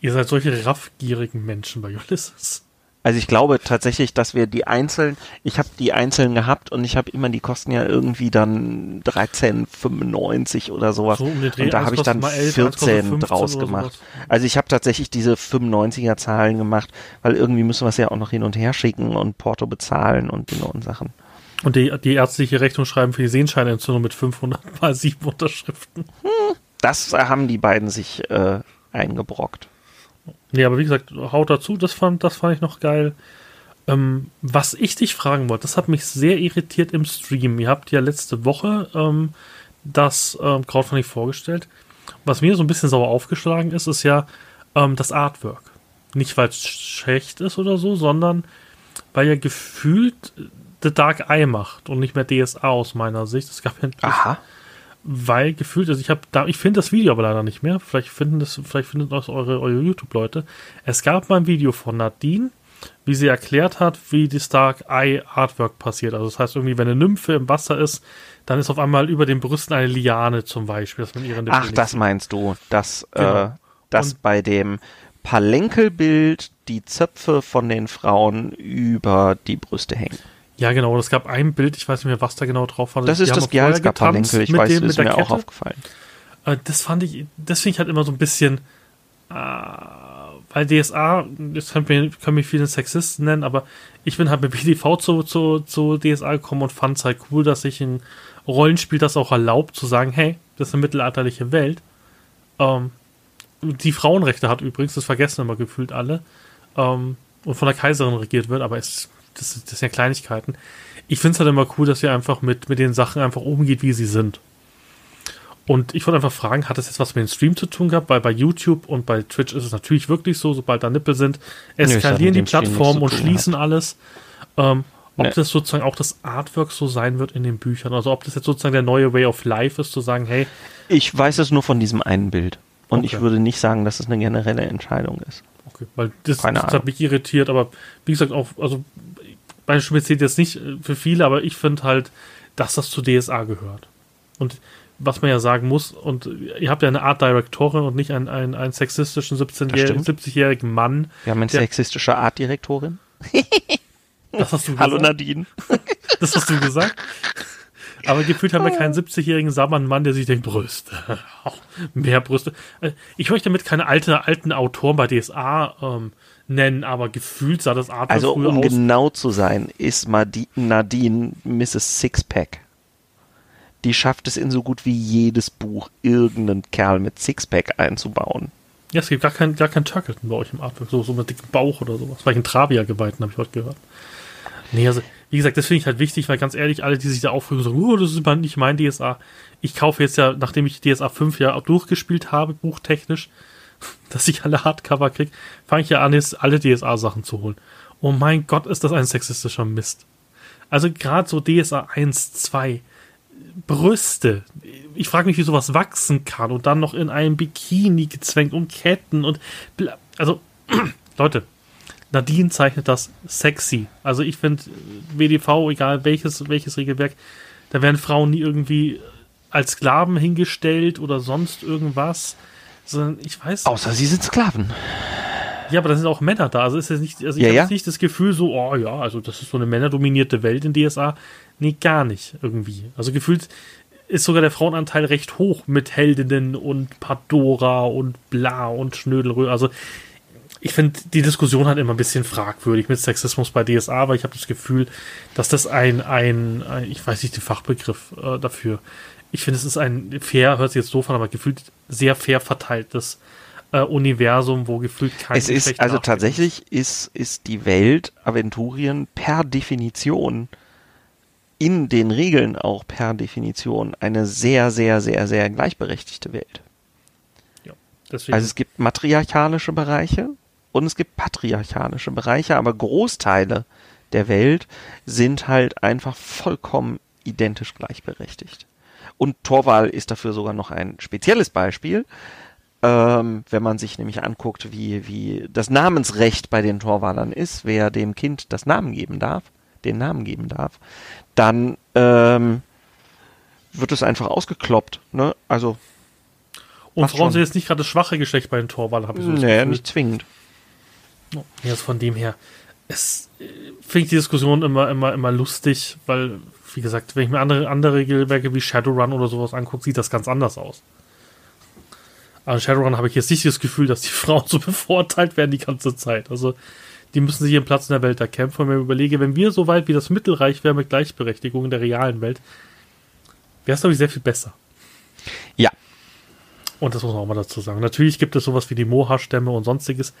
Ihr seid solche raffgierigen Menschen bei Ulysses. Also ich glaube tatsächlich, dass wir die einzelnen, ich habe die einzelnen gehabt und ich habe immer, die kosten ja irgendwie dann 13,95 oder sowas. So um den Dreh, und da habe ich dann mal 11, eins kostet 14 15 draus gemacht. Also ich habe tatsächlich diese 95er Zahlen gemacht, weil irgendwie müssen wir es ja auch noch hin und her schicken und Porto bezahlen und Dinge und Sachen. Und die, die ärztliche Rechnung schreiben für die Sehenscheinentzündung mit 500 mal 7 Unterschriften. Das haben die beiden sich äh, eingebrockt. Nee, aber wie gesagt, haut dazu, das fand, das fand ich noch geil. Ähm, was ich dich fragen wollte, das hat mich sehr irritiert im Stream. Ihr habt ja letzte Woche ähm, das ähm, Crowdfunding vorgestellt. Was mir so ein bisschen sauer aufgeschlagen ist, ist ja ähm, das Artwork. Nicht, weil es schlecht ist oder so, sondern weil ja gefühlt The Dark Eye macht und nicht mehr DSA aus meiner Sicht. Es gab ja Aha. Weil gefühlt, also ich habe da, ich finde das Video aber leider nicht mehr. Vielleicht finden das, vielleicht finden das eure, eure YouTube-Leute. Es gab mal ein Video von Nadine, wie sie erklärt hat, wie die Stark Eye Artwork passiert. Also das heißt irgendwie, wenn eine Nymphe im Wasser ist, dann ist auf einmal über den Brüsten eine Liane zum Beispiel, dass man ihre Nippel Ach, das sieht. meinst du, dass, Genau. äh, dass Und- bei dem Palenkelbild die Zöpfe von den Frauen über die Brüste hängen. Ja, genau. Es gab ein Bild, ich weiß nicht mehr, was da genau drauf war. Das Die ist das Gialska-Palenkel, ich mit weiß, dem- ist mir auch Kette. aufgefallen. Äh, das fand ich, das finde ich halt immer so ein bisschen, äh, weil DSA, das können wir, können wir viele Sexisten nennen, aber ich bin halt mit BDV zu, zu, zu DSA gekommen und fand es halt cool, dass sich ein Rollenspiel das auch erlaubt, zu sagen, hey, das ist eine mittelalterliche Welt. Ähm, die Frauenrechte hat übrigens, das vergessen immer gefühlt alle, ähm, und von der Kaiserin regiert wird, aber es, das, das sind ja Kleinigkeiten. Ich finde es halt immer cool, dass ihr einfach mit, mit den Sachen einfach umgeht, wie sie sind. Und ich wollte einfach fragen, hat das jetzt was mit dem Stream zu tun gehabt? Weil bei YouTube und bei Twitch ist es natürlich wirklich so, sobald da Nippel sind, es hat eskalieren mit die Plattformen und schließen alles. Ähm, ob Nee. das sozusagen auch das Artwork so sein wird in den Büchern, also ob das jetzt sozusagen der neue Way of Life ist, zu sagen, hey, Ich weiß es nur von diesem einen Bild. Und Okay. ich würde nicht sagen, dass es eine generelle Entscheidung ist. okay, weil das, das hat mich irritiert, aber wie gesagt, auch, also Stimme zählt jetzt nicht äh, für viele, aber ich finde halt, dass das zu DSA gehört. Und was man ja sagen muss, und ihr habt ja eine Art Direktorin und nicht einen, einen, einen sexistischen 17-jährigen, stimmt. 70-jährigen Mann. Wir haben eine sexistische Artdirektorin. Das hast du Hallo gesagt. Nadine. Das hast du gesagt. Aber gefühlt haben wir keinen 70-jährigen Sammern-Mann, der sich denkt, Brüste. Mehr Brüste. Äh, Ich möchte damit keine alte, alten Autoren bei DSA ähm, nennen, aber gefühlt sah das Artwork Also um aus. genau zu sein, ist Nadine Mrs. Sixpack. Die schafft es in so gut wie jedes Buch, irgendeinen Kerl mit Sixpack einzubauen. Ja, es gibt gar keinen gar kein Turkleton bei euch im Artwork, so, so mit dickem Bauch oder sowas. Vielleicht ein Travia-Geweihten, habe ich heute gehört. Nee, also, wie gesagt, das finde ich halt wichtig, weil ganz ehrlich, alle, die sich da aufregen, sagen, oh, das ist nicht mein DSA. Ich kaufe jetzt ja, nachdem ich DSA 5 ja auch durchgespielt habe, buchtechnisch, dass ich alle Hardcover kriege, fange ich ja an, jetzt alle DSA-Sachen zu holen. Oh mein Gott, ist das ein sexistischer Mist. Also gerade so DSA 1, 2, Brüste. Ich frage mich, wie sowas wachsen kann und dann noch in einem Bikini gezwängt und Ketten und also Leute, Nadine zeichnet das sexy. Also ich finde WDV, egal welches welches Regelwerk, da werden Frauen nie irgendwie als Sklaven hingestellt oder sonst irgendwas, sondern ich weiß Außer sie sind Sklaven. ja, aber da sind auch Männer da. Also ist jetzt nicht, also ich Ja, habe ja. nicht das Gefühl so, oh ja, also das ist so eine männerdominierte Welt in DSA. Nee, gar nicht irgendwie. Also gefühlt ist sogar der Frauenanteil recht hoch mit Heldinnen und Pandora und bla und Schnödelrö. Also ich finde die Diskussion halt immer ein bisschen fragwürdig mit Sexismus bei DSA, aber ich habe das Gefühl, dass das ein, ein, ein, ich weiß nicht den Fachbegriff äh, dafür. Ich finde, es ist ein fair, hört sich jetzt doof an, aber gefühlt sehr fair verteiltes äh, Universum, wo gefühlt kein Es ist, Geschlecht also nachgeht. tatsächlich ist, ist die Welt Aventurien per Definition in den Regeln auch per Definition eine sehr, sehr, sehr, sehr gleichberechtigte Welt. Deswegen, Also es gibt matriarchalische Bereiche und es gibt patriarchalische Bereiche, aber Großteile der Welt sind halt einfach vollkommen identisch gleichberechtigt. Und Torval ist dafür sogar noch ein spezielles Beispiel, ähm, wenn man sich nämlich anguckt, wie, wie das Namensrecht bei den Torwalern ist, wer dem Kind das Namen geben darf, den Namen geben darf, dann ähm, wird es einfach ausgekloppt. Ne? Also, und Frauen schon. sind jetzt nicht gerade das schwache Geschlecht bei den Torwahlen, habe ich so nee, Gefühl. nicht zwingend. Ja, also von dem her, es äh, finde ich die Diskussion immer, immer, immer lustig, weil, wie gesagt, wenn ich mir andere, andere Regelwerke wie Shadowrun oder sowas angucke, sieht das ganz anders aus. In Shadowrun habe ich jetzt nicht das Gefühl, dass die Frauen so bevorteilt werden die ganze Zeit. Also, die müssen sich ihren Platz in der Welt erkämpfen. Und wenn ich mir überlege, wenn wir so weit wie das Mittelreich wären mit Gleichberechtigung in der realen Welt, wäre es, glaube ich, sehr viel besser. Ja, Und das muss man auch mal dazu sagen. Natürlich gibt es sowas wie die Moha-Stämme und sonstiges.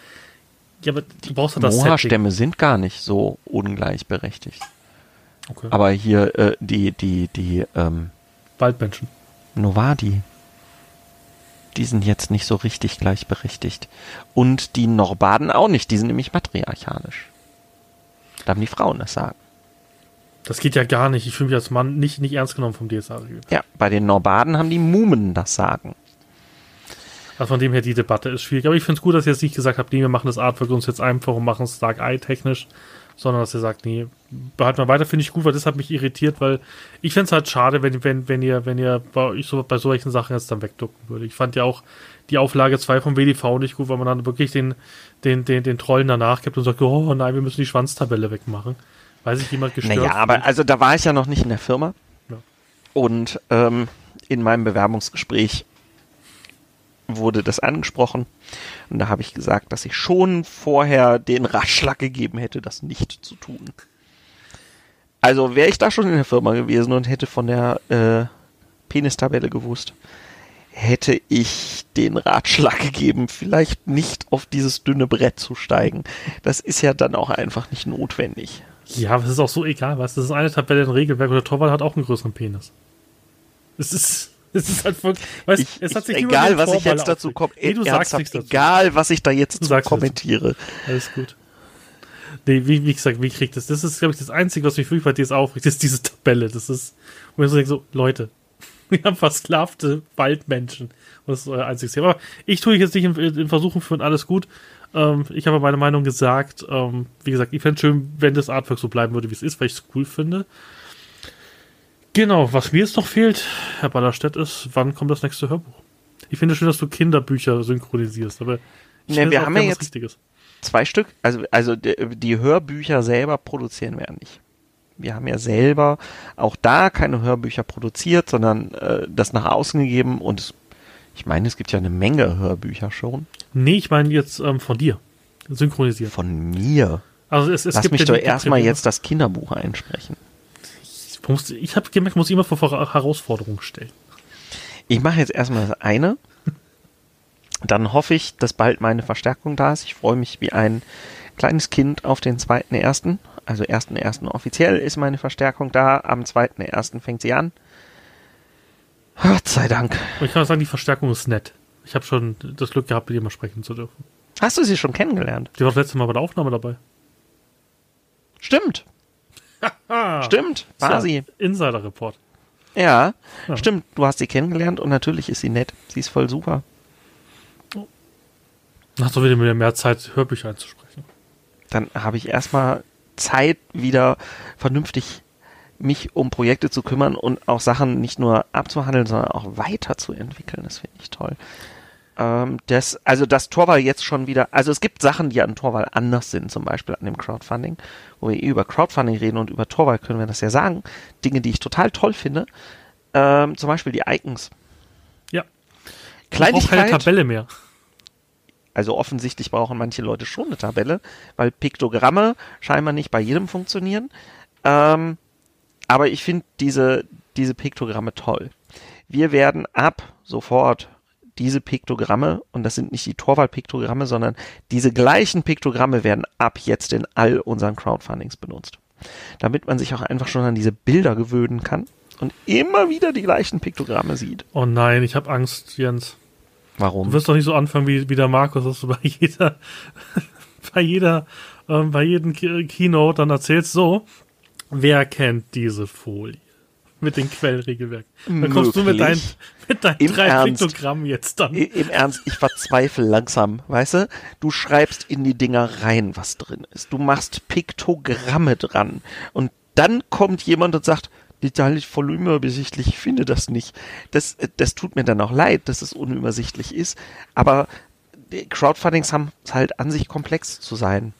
Ja, aber du brauchst halt das. Moha-Stämme sind gar nicht so ungleichberechtigt. Okay. Aber hier äh, die, die, die ähm, Waldmenschen. Novadi, die sind jetzt nicht so richtig gleichberechtigt. Und die Norbaden auch nicht, die sind nämlich matriarchalisch. Da haben die Frauen das Sagen. Das geht ja gar nicht. Ich fühle mich als Mann nicht, nicht ernst genommen vom DSA-Regel. Ja, bei den Norbaden haben die Mumen das Sagen. Also von dem her, die Debatte ist schwierig. Aber ich finde es gut, dass ihr jetzt nicht gesagt habt, nee, wir machen das Artwork uns jetzt einfach und machen es Dark Eye technisch, sondern dass ihr sagt, nee, behalten wir weiter, finde ich gut, weil das hat mich irritiert, weil ich fände es halt schade, wenn, wenn, wenn ihr, wenn ihr bei euch so bei solchen Sachen jetzt dann wegducken würde. Ich fand ja auch die Auflage 2 vom WDV nicht gut, weil man dann wirklich den, den, den, den Trollen danach gibt und sagt, oh nein, wir müssen die Schwanztabelle wegmachen. Weil sich jemand gestört Naja, aber also da war ich ja noch nicht in der Firma. Ja. Und ähm, in meinem Bewerbungsgespräch wurde das angesprochen. Und da habe ich gesagt, dass ich schon vorher den Ratschlag gegeben hätte, das nicht zu tun. Also wäre ich da schon in der Firma gewesen und hätte von der äh, Penistabelle gewusst, hätte ich den Ratschlag gegeben, vielleicht nicht auf dieses dünne Brett zu steigen. Das ist ja dann auch einfach nicht notwendig. Ja, aber es ist auch so egal, was. Das ist eine Tabelle in Regelwerk und der Torwart hat auch einen größeren Penis. Es ist, es ist halt voll, weißt, Ich, es hat ich, sich niemand egal, was ich jetzt dazu komme, Nee, egal, was ich da jetzt zu kommentiere. Alles gut. Nee, wie, wie gesagt, wie kriegt das? Das ist, glaube ich, das Einzige, was mich wirklich bei DSA aufregt, ist diese Tabelle. Das ist, wo ich so denke, so, Leute, wir haben versklavte Waldmenschen. Und das ist euer einziges Thema. Aber ich tue jetzt nicht in, in Versuchen für und alles gut. Ähm, ich habe meine Meinung gesagt. Ähm, wie gesagt, ich fände es schön, wenn das Artwork so bleiben würde, wie es ist, weil ich es cool finde. Genau, was mir jetzt noch fehlt, Herr Ballerstedt, ist, wann kommt das nächste Hörbuch? Ich finde es schön, dass du Kinderbücher synchronisierst, aber ich Ne, finde wir haben ja jetzt- Richtiges. Zwei Stück, also, also die, Hörbücher selber produzieren wir ja nicht. Wir haben ja selber auch da keine Hörbücher produziert, sondern äh, das nach außen gegeben und es, ich meine, es gibt ja eine Menge Hörbücher schon. Nee, ich meine jetzt ähm, von dir. Synchronisiert. Von mir. Also es, es Lass mich doch erstmal jetzt das Kinderbuch einsprechen. Ich, muss- ich habe gemerkt, ich muss immer vor Herausforderungen stellen. Ich mache jetzt erstmal das eine. Dann hoffe ich, dass bald meine Verstärkung da ist. Ich freue mich wie ein kleines Kind auf den zweiten ersten. Also ersten ersten offiziell ist meine Verstärkung da. Am zweiten ersten fängt sie an. Gott sei Dank. Und ich kann auch sagen, die Verstärkung ist nett. Ich habe schon das Glück gehabt, mit ihr mal sprechen zu dürfen. Hast du sie schon kennengelernt? Die war das letzte Mal bei der Aufnahme dabei. Stimmt. Stimmt. War sie. Insider-Report. Ja, Ja. stimmt. Du hast sie kennengelernt und natürlich ist sie nett. Sie ist voll super. Hast du wieder mehr- Zeit, Hörbücher einzusprechen. dann habe ich erstmal Zeit, wieder vernünftig mich um Projekte zu kümmern und auch Sachen nicht nur abzuhandeln, sondern auch weiterzuentwickeln. Das finde ich toll. Ähm, das, also das Torwall jetzt schon wieder, also es gibt Sachen, die an Torwall anders sind, zum Beispiel an dem Crowdfunding, wo wir eh über Crowdfunding reden und über Torwall können wir das ja sagen. Dinge, die ich total toll finde. Ähm, zum Beispiel die Icons. Ja. Ich brauche keine Kleinigkeit. Tabelle mehr. Also offensichtlich brauchen manche Leute schon eine Tabelle, weil Piktogramme scheinbar nicht bei jedem funktionieren. Ähm, aber ich finde diese, diese Piktogramme toll. Wir werden ab sofort diese Piktogramme, und das sind nicht die Torwald-Piktogramme, sondern diese gleichen Piktogramme werden ab jetzt in all unseren Crowdfundings benutzt. Damit man sich auch einfach schon an diese Bilder gewöhnen kann und immer wieder die gleichen Piktogramme sieht. Oh nein, ich habe Angst, Jens. Warum? Du wirst doch nicht so anfangen wie, wie der Markus, dass du bei jeder, bei jeder, ähm, bei jedem Keynote dann erzählst, so, wer kennt diese Folie? Mit den Quellregelwerken. Dann kommst du mit deinen, mit deinen drei Ernst, Piktogrammen jetzt dann. Im Ernst, ich verzweifle langsam, weißt du? Du schreibst in die Dinger rein, was drin ist. Du machst Piktogramme dran. Und dann kommt jemand und sagt, ist voll unübersichtlich, ich finde das nicht. Das, das tut mir dann auch leid, dass es unübersichtlich ist. Aber Crowdfundings haben es halt an sich komplex zu sein.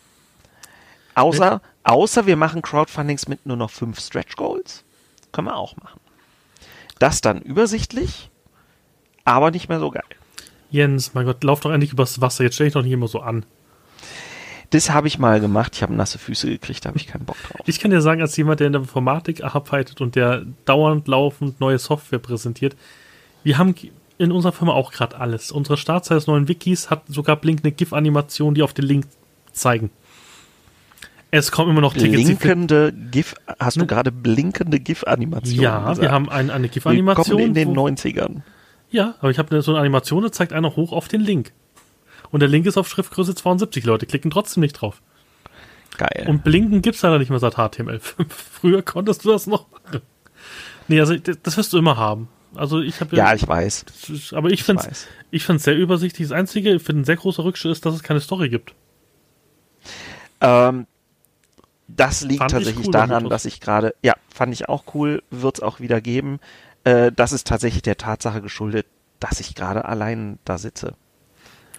Außer, außer wir machen Crowdfundings mit nur noch fünf Stretch Goals. Können wir auch machen. Das dann übersichtlich, aber nicht mehr so geil. Jens, mein Gott, lauf doch endlich übers Wasser. Jetzt stell dich doch nicht immer so an. Das habe ich mal gemacht. Ich habe nasse Füße gekriegt, da habe ich keinen Bock drauf. Ich kann dir sagen, als jemand, der in der Informatik arbeitet und der dauernd laufend neue Software präsentiert, wir haben in unserer Firma auch gerade alles. Unsere Startseite des neuen Wikis hat sogar blinkende GIF-Animationen, die auf den Link zeigen. Es kommen immer noch Tickets. Blinkende GIF, hast du ne? gerade blinkende GIF-Animationen Ja, gesagt? wir haben ein, eine GIF-Animation. in den wo, 90ern. Ja, aber ich habe so eine Animation, da zeigt einer hoch auf den Link. Und der Link ist auf Schriftgröße 72. Leute klicken trotzdem nicht drauf. Geil. Und Blinken gibt es leider nicht mehr seit HTML5. Früher konntest du das noch machen. Nee, also das, das wirst du immer haben. Also ich habe ja, ich weiß. Ist, aber ich, ich finde ich finde sehr übersichtlich. Das einzige, ich finde ein sehr großer Rückschritt ist, dass es keine Story gibt. Ähm, das liegt fand tatsächlich cool, daran, dass ich gerade, ja, fand ich auch cool, wird es auch wieder geben. Äh, das ist tatsächlich der Tatsache geschuldet, dass ich gerade allein da sitze.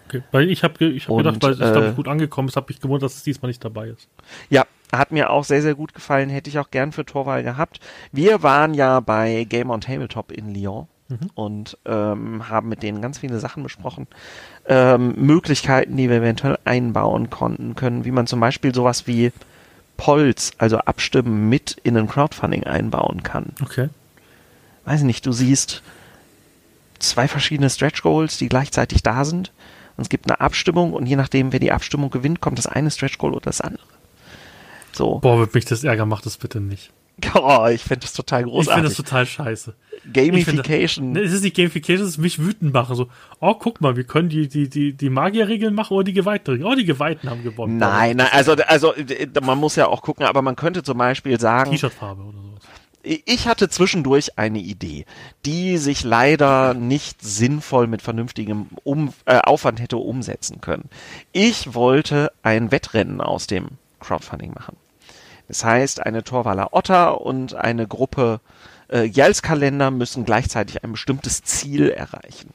Okay, weil ich habe ich hab gedacht, weil es äh, gut angekommen ist, habe ich gewundert, dass es diesmal nicht dabei ist. Ja, hat mir auch sehr, sehr gut gefallen, hätte ich auch gern für Torwahl gehabt. Wir waren ja bei Game on Tabletop in Lyon. Mhm. und ähm, haben mit denen ganz viele Sachen besprochen. Ähm, Möglichkeiten, die wir eventuell einbauen konnten können, wie man zum Beispiel sowas wie Polls, also Abstimmen mit in ein Crowdfunding einbauen kann. Okay. Weiß nicht, du siehst zwei verschiedene Stretch Goals, die gleichzeitig da sind. Und es gibt eine Abstimmung und je nachdem, wer die Abstimmung gewinnt, kommt das eine Stretch Goal oder das andere. So. Boah, wird mich das ärgern, mach das bitte nicht. Oh, ich finde das total großartig. Ich finde das total scheiße. Gamification. Find, es ist nicht Gamification, es ist mich wütend machen. So, oh, guck mal, wir können die, die, die, die Magierregeln machen oder die Geweihten. Oh, die Geweihten haben gewonnen. Nein, nein, also, also, man muss ja auch gucken, aber man könnte zum Beispiel sagen. T-Shirt-Farbe oder sowas. Ich hatte zwischendurch eine Idee, die sich leider nicht sinnvoll mit vernünftigem um, äh, Aufwand hätte umsetzen können. Ich wollte ein Wettrennen aus dem Crowdfunding machen. Das heißt, eine Torwaler Otter und eine Gruppe äh, Jals-Kalender müssen gleichzeitig ein bestimmtes Ziel erreichen.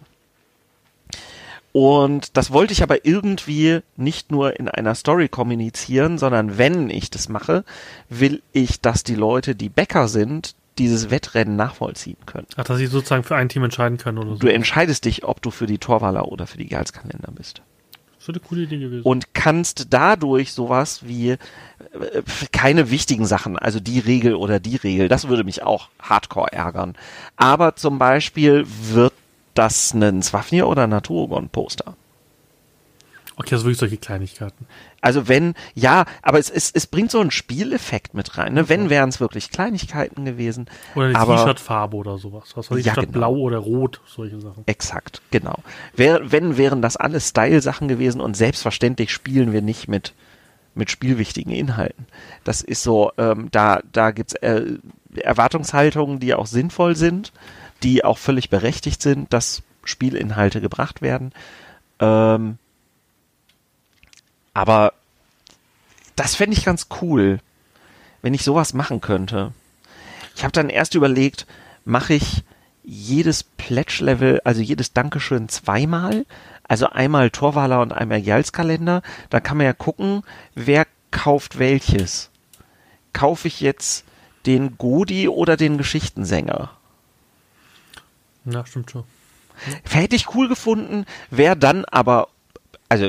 Und das wollte ich aber irgendwie nicht nur in einer Story kommunizieren, sondern wenn ich das mache, will ich, dass die Leute, die Bäcker sind, dieses Wettrennen nachvollziehen können. Ach, dass sie sozusagen für ein Team entscheiden können oder so. Du entscheidest dich, ob du für die Torwaler oder für die Gehaltskalender bist. Das ist eine coole Idee gewesen. Und kannst dadurch sowas wie äh, keine wichtigen Sachen, also die Regel oder die Regel, das würde mich auch hardcore ärgern. Aber zum Beispiel wird das ein Swafnir oder ein Naturagon-Poster. Okay, also wirklich solche Kleinigkeiten. Also wenn, ja, aber es, es, es bringt so einen Spieleffekt mit rein. Ne? Wenn wären es wirklich Kleinigkeiten gewesen. Oder eine T-Shirt-Farbe oder sowas. Was weiß ich, ja, statt genau. blau oder rot, solche Sachen. Exakt, genau. Wär, wenn wären das alles Style-Sachen gewesen und selbstverständlich spielen wir nicht mit, mit spielwichtigen Inhalten. Das ist so, ähm, da, da gibt's äh, Erwartungshaltungen, die auch sinnvoll sind, die auch völlig berechtigt sind, dass Spielinhalte gebracht werden. Ähm, aber das fände ich ganz cool, wenn ich sowas machen könnte. Ich habe dann erst überlegt, mache ich jedes Pledge-Level, also jedes Dankeschön zweimal, also einmal Torwaler und einmal Jalskalender. Da kann man ja gucken, wer kauft welches. Kaufe ich jetzt den Godi oder den Geschichtensänger? Na, stimmt schon. Hätte ich cool gefunden, wäre dann aber also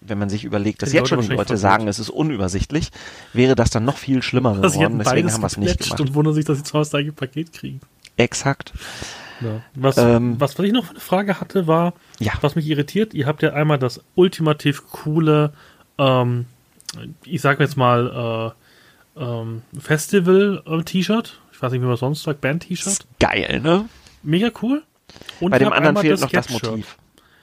wenn man sich überlegt, dass Die jetzt schon Leute die Leute sagen, es ist unübersichtlich, wäre das dann noch viel schlimmer Also, sie geworden. Deswegen haben wir es nicht gemacht. und wundern sich, dass sie zwar das gleiche Paket kriegen. Exakt. Ja. Was, Ähm, was, was ich noch für eine Frage hatte, war, Ja. was mich irritiert, ihr habt ja einmal das ultimativ coole, ähm, ich sag jetzt mal, äh, ähm, Festival-T-Shirt. Ich weiß nicht, wie man sonst sagt, Band-T-Shirt. Geil, ne? Mega cool. Und Bei dem anderen fehlt noch das. Motiv.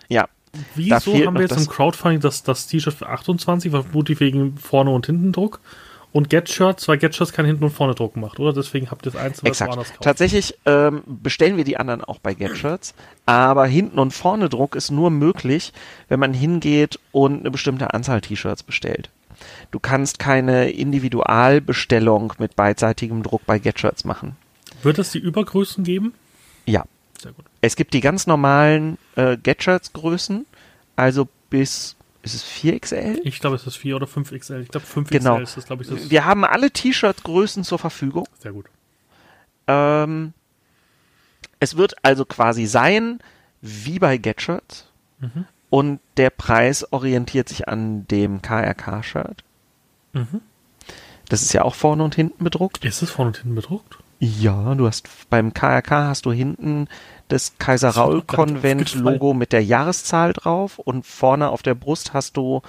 Ja, Wieso haben wir jetzt das- im Crowdfunding das, das T-Shirt für 28, vermutlich wegen Vorne- und Hintendruck? Und Get-Shirts, weil Get-Shirts kein Hinten- und Vorne-Druck macht, oder? Deswegen habt ihr das eins exakt. woanders kaufen. Tatsächlich ähm, bestellen wir die anderen auch bei Get-Shirts, aber hinten und vorne Druck ist nur möglich, wenn man hingeht und eine bestimmte Anzahl T-Shirts bestellt. Du kannst keine Individualbestellung mit beidseitigem Druck bei Get-Shirts machen. Wird es die Übergrößen geben? Ja, Sehr gut. es gibt die ganz normalen äh, Get-Shirts-Größen, also bis, ist es 4XL? Ich glaube, es ist 4 oder 5 XL. Ich glaube, 5 Genau. Ist das, glaube ich, das. Wir haben alle T-Shirt-Größen zur Verfügung. Sehr gut. Ähm, es wird also quasi sein wie bei Get-Shirts Mhm. und der Preis orientiert sich an dem KRK-Shirt. Mhm. Das ist ja auch vorne und hinten bedruckt. Ist es vorne und hinten bedruckt? Ja, du hast beim KRK hast du hinten das Kaiser Das Raul Konvent. Logo mit der Jahreszahl drauf und vorne auf der Brust hast du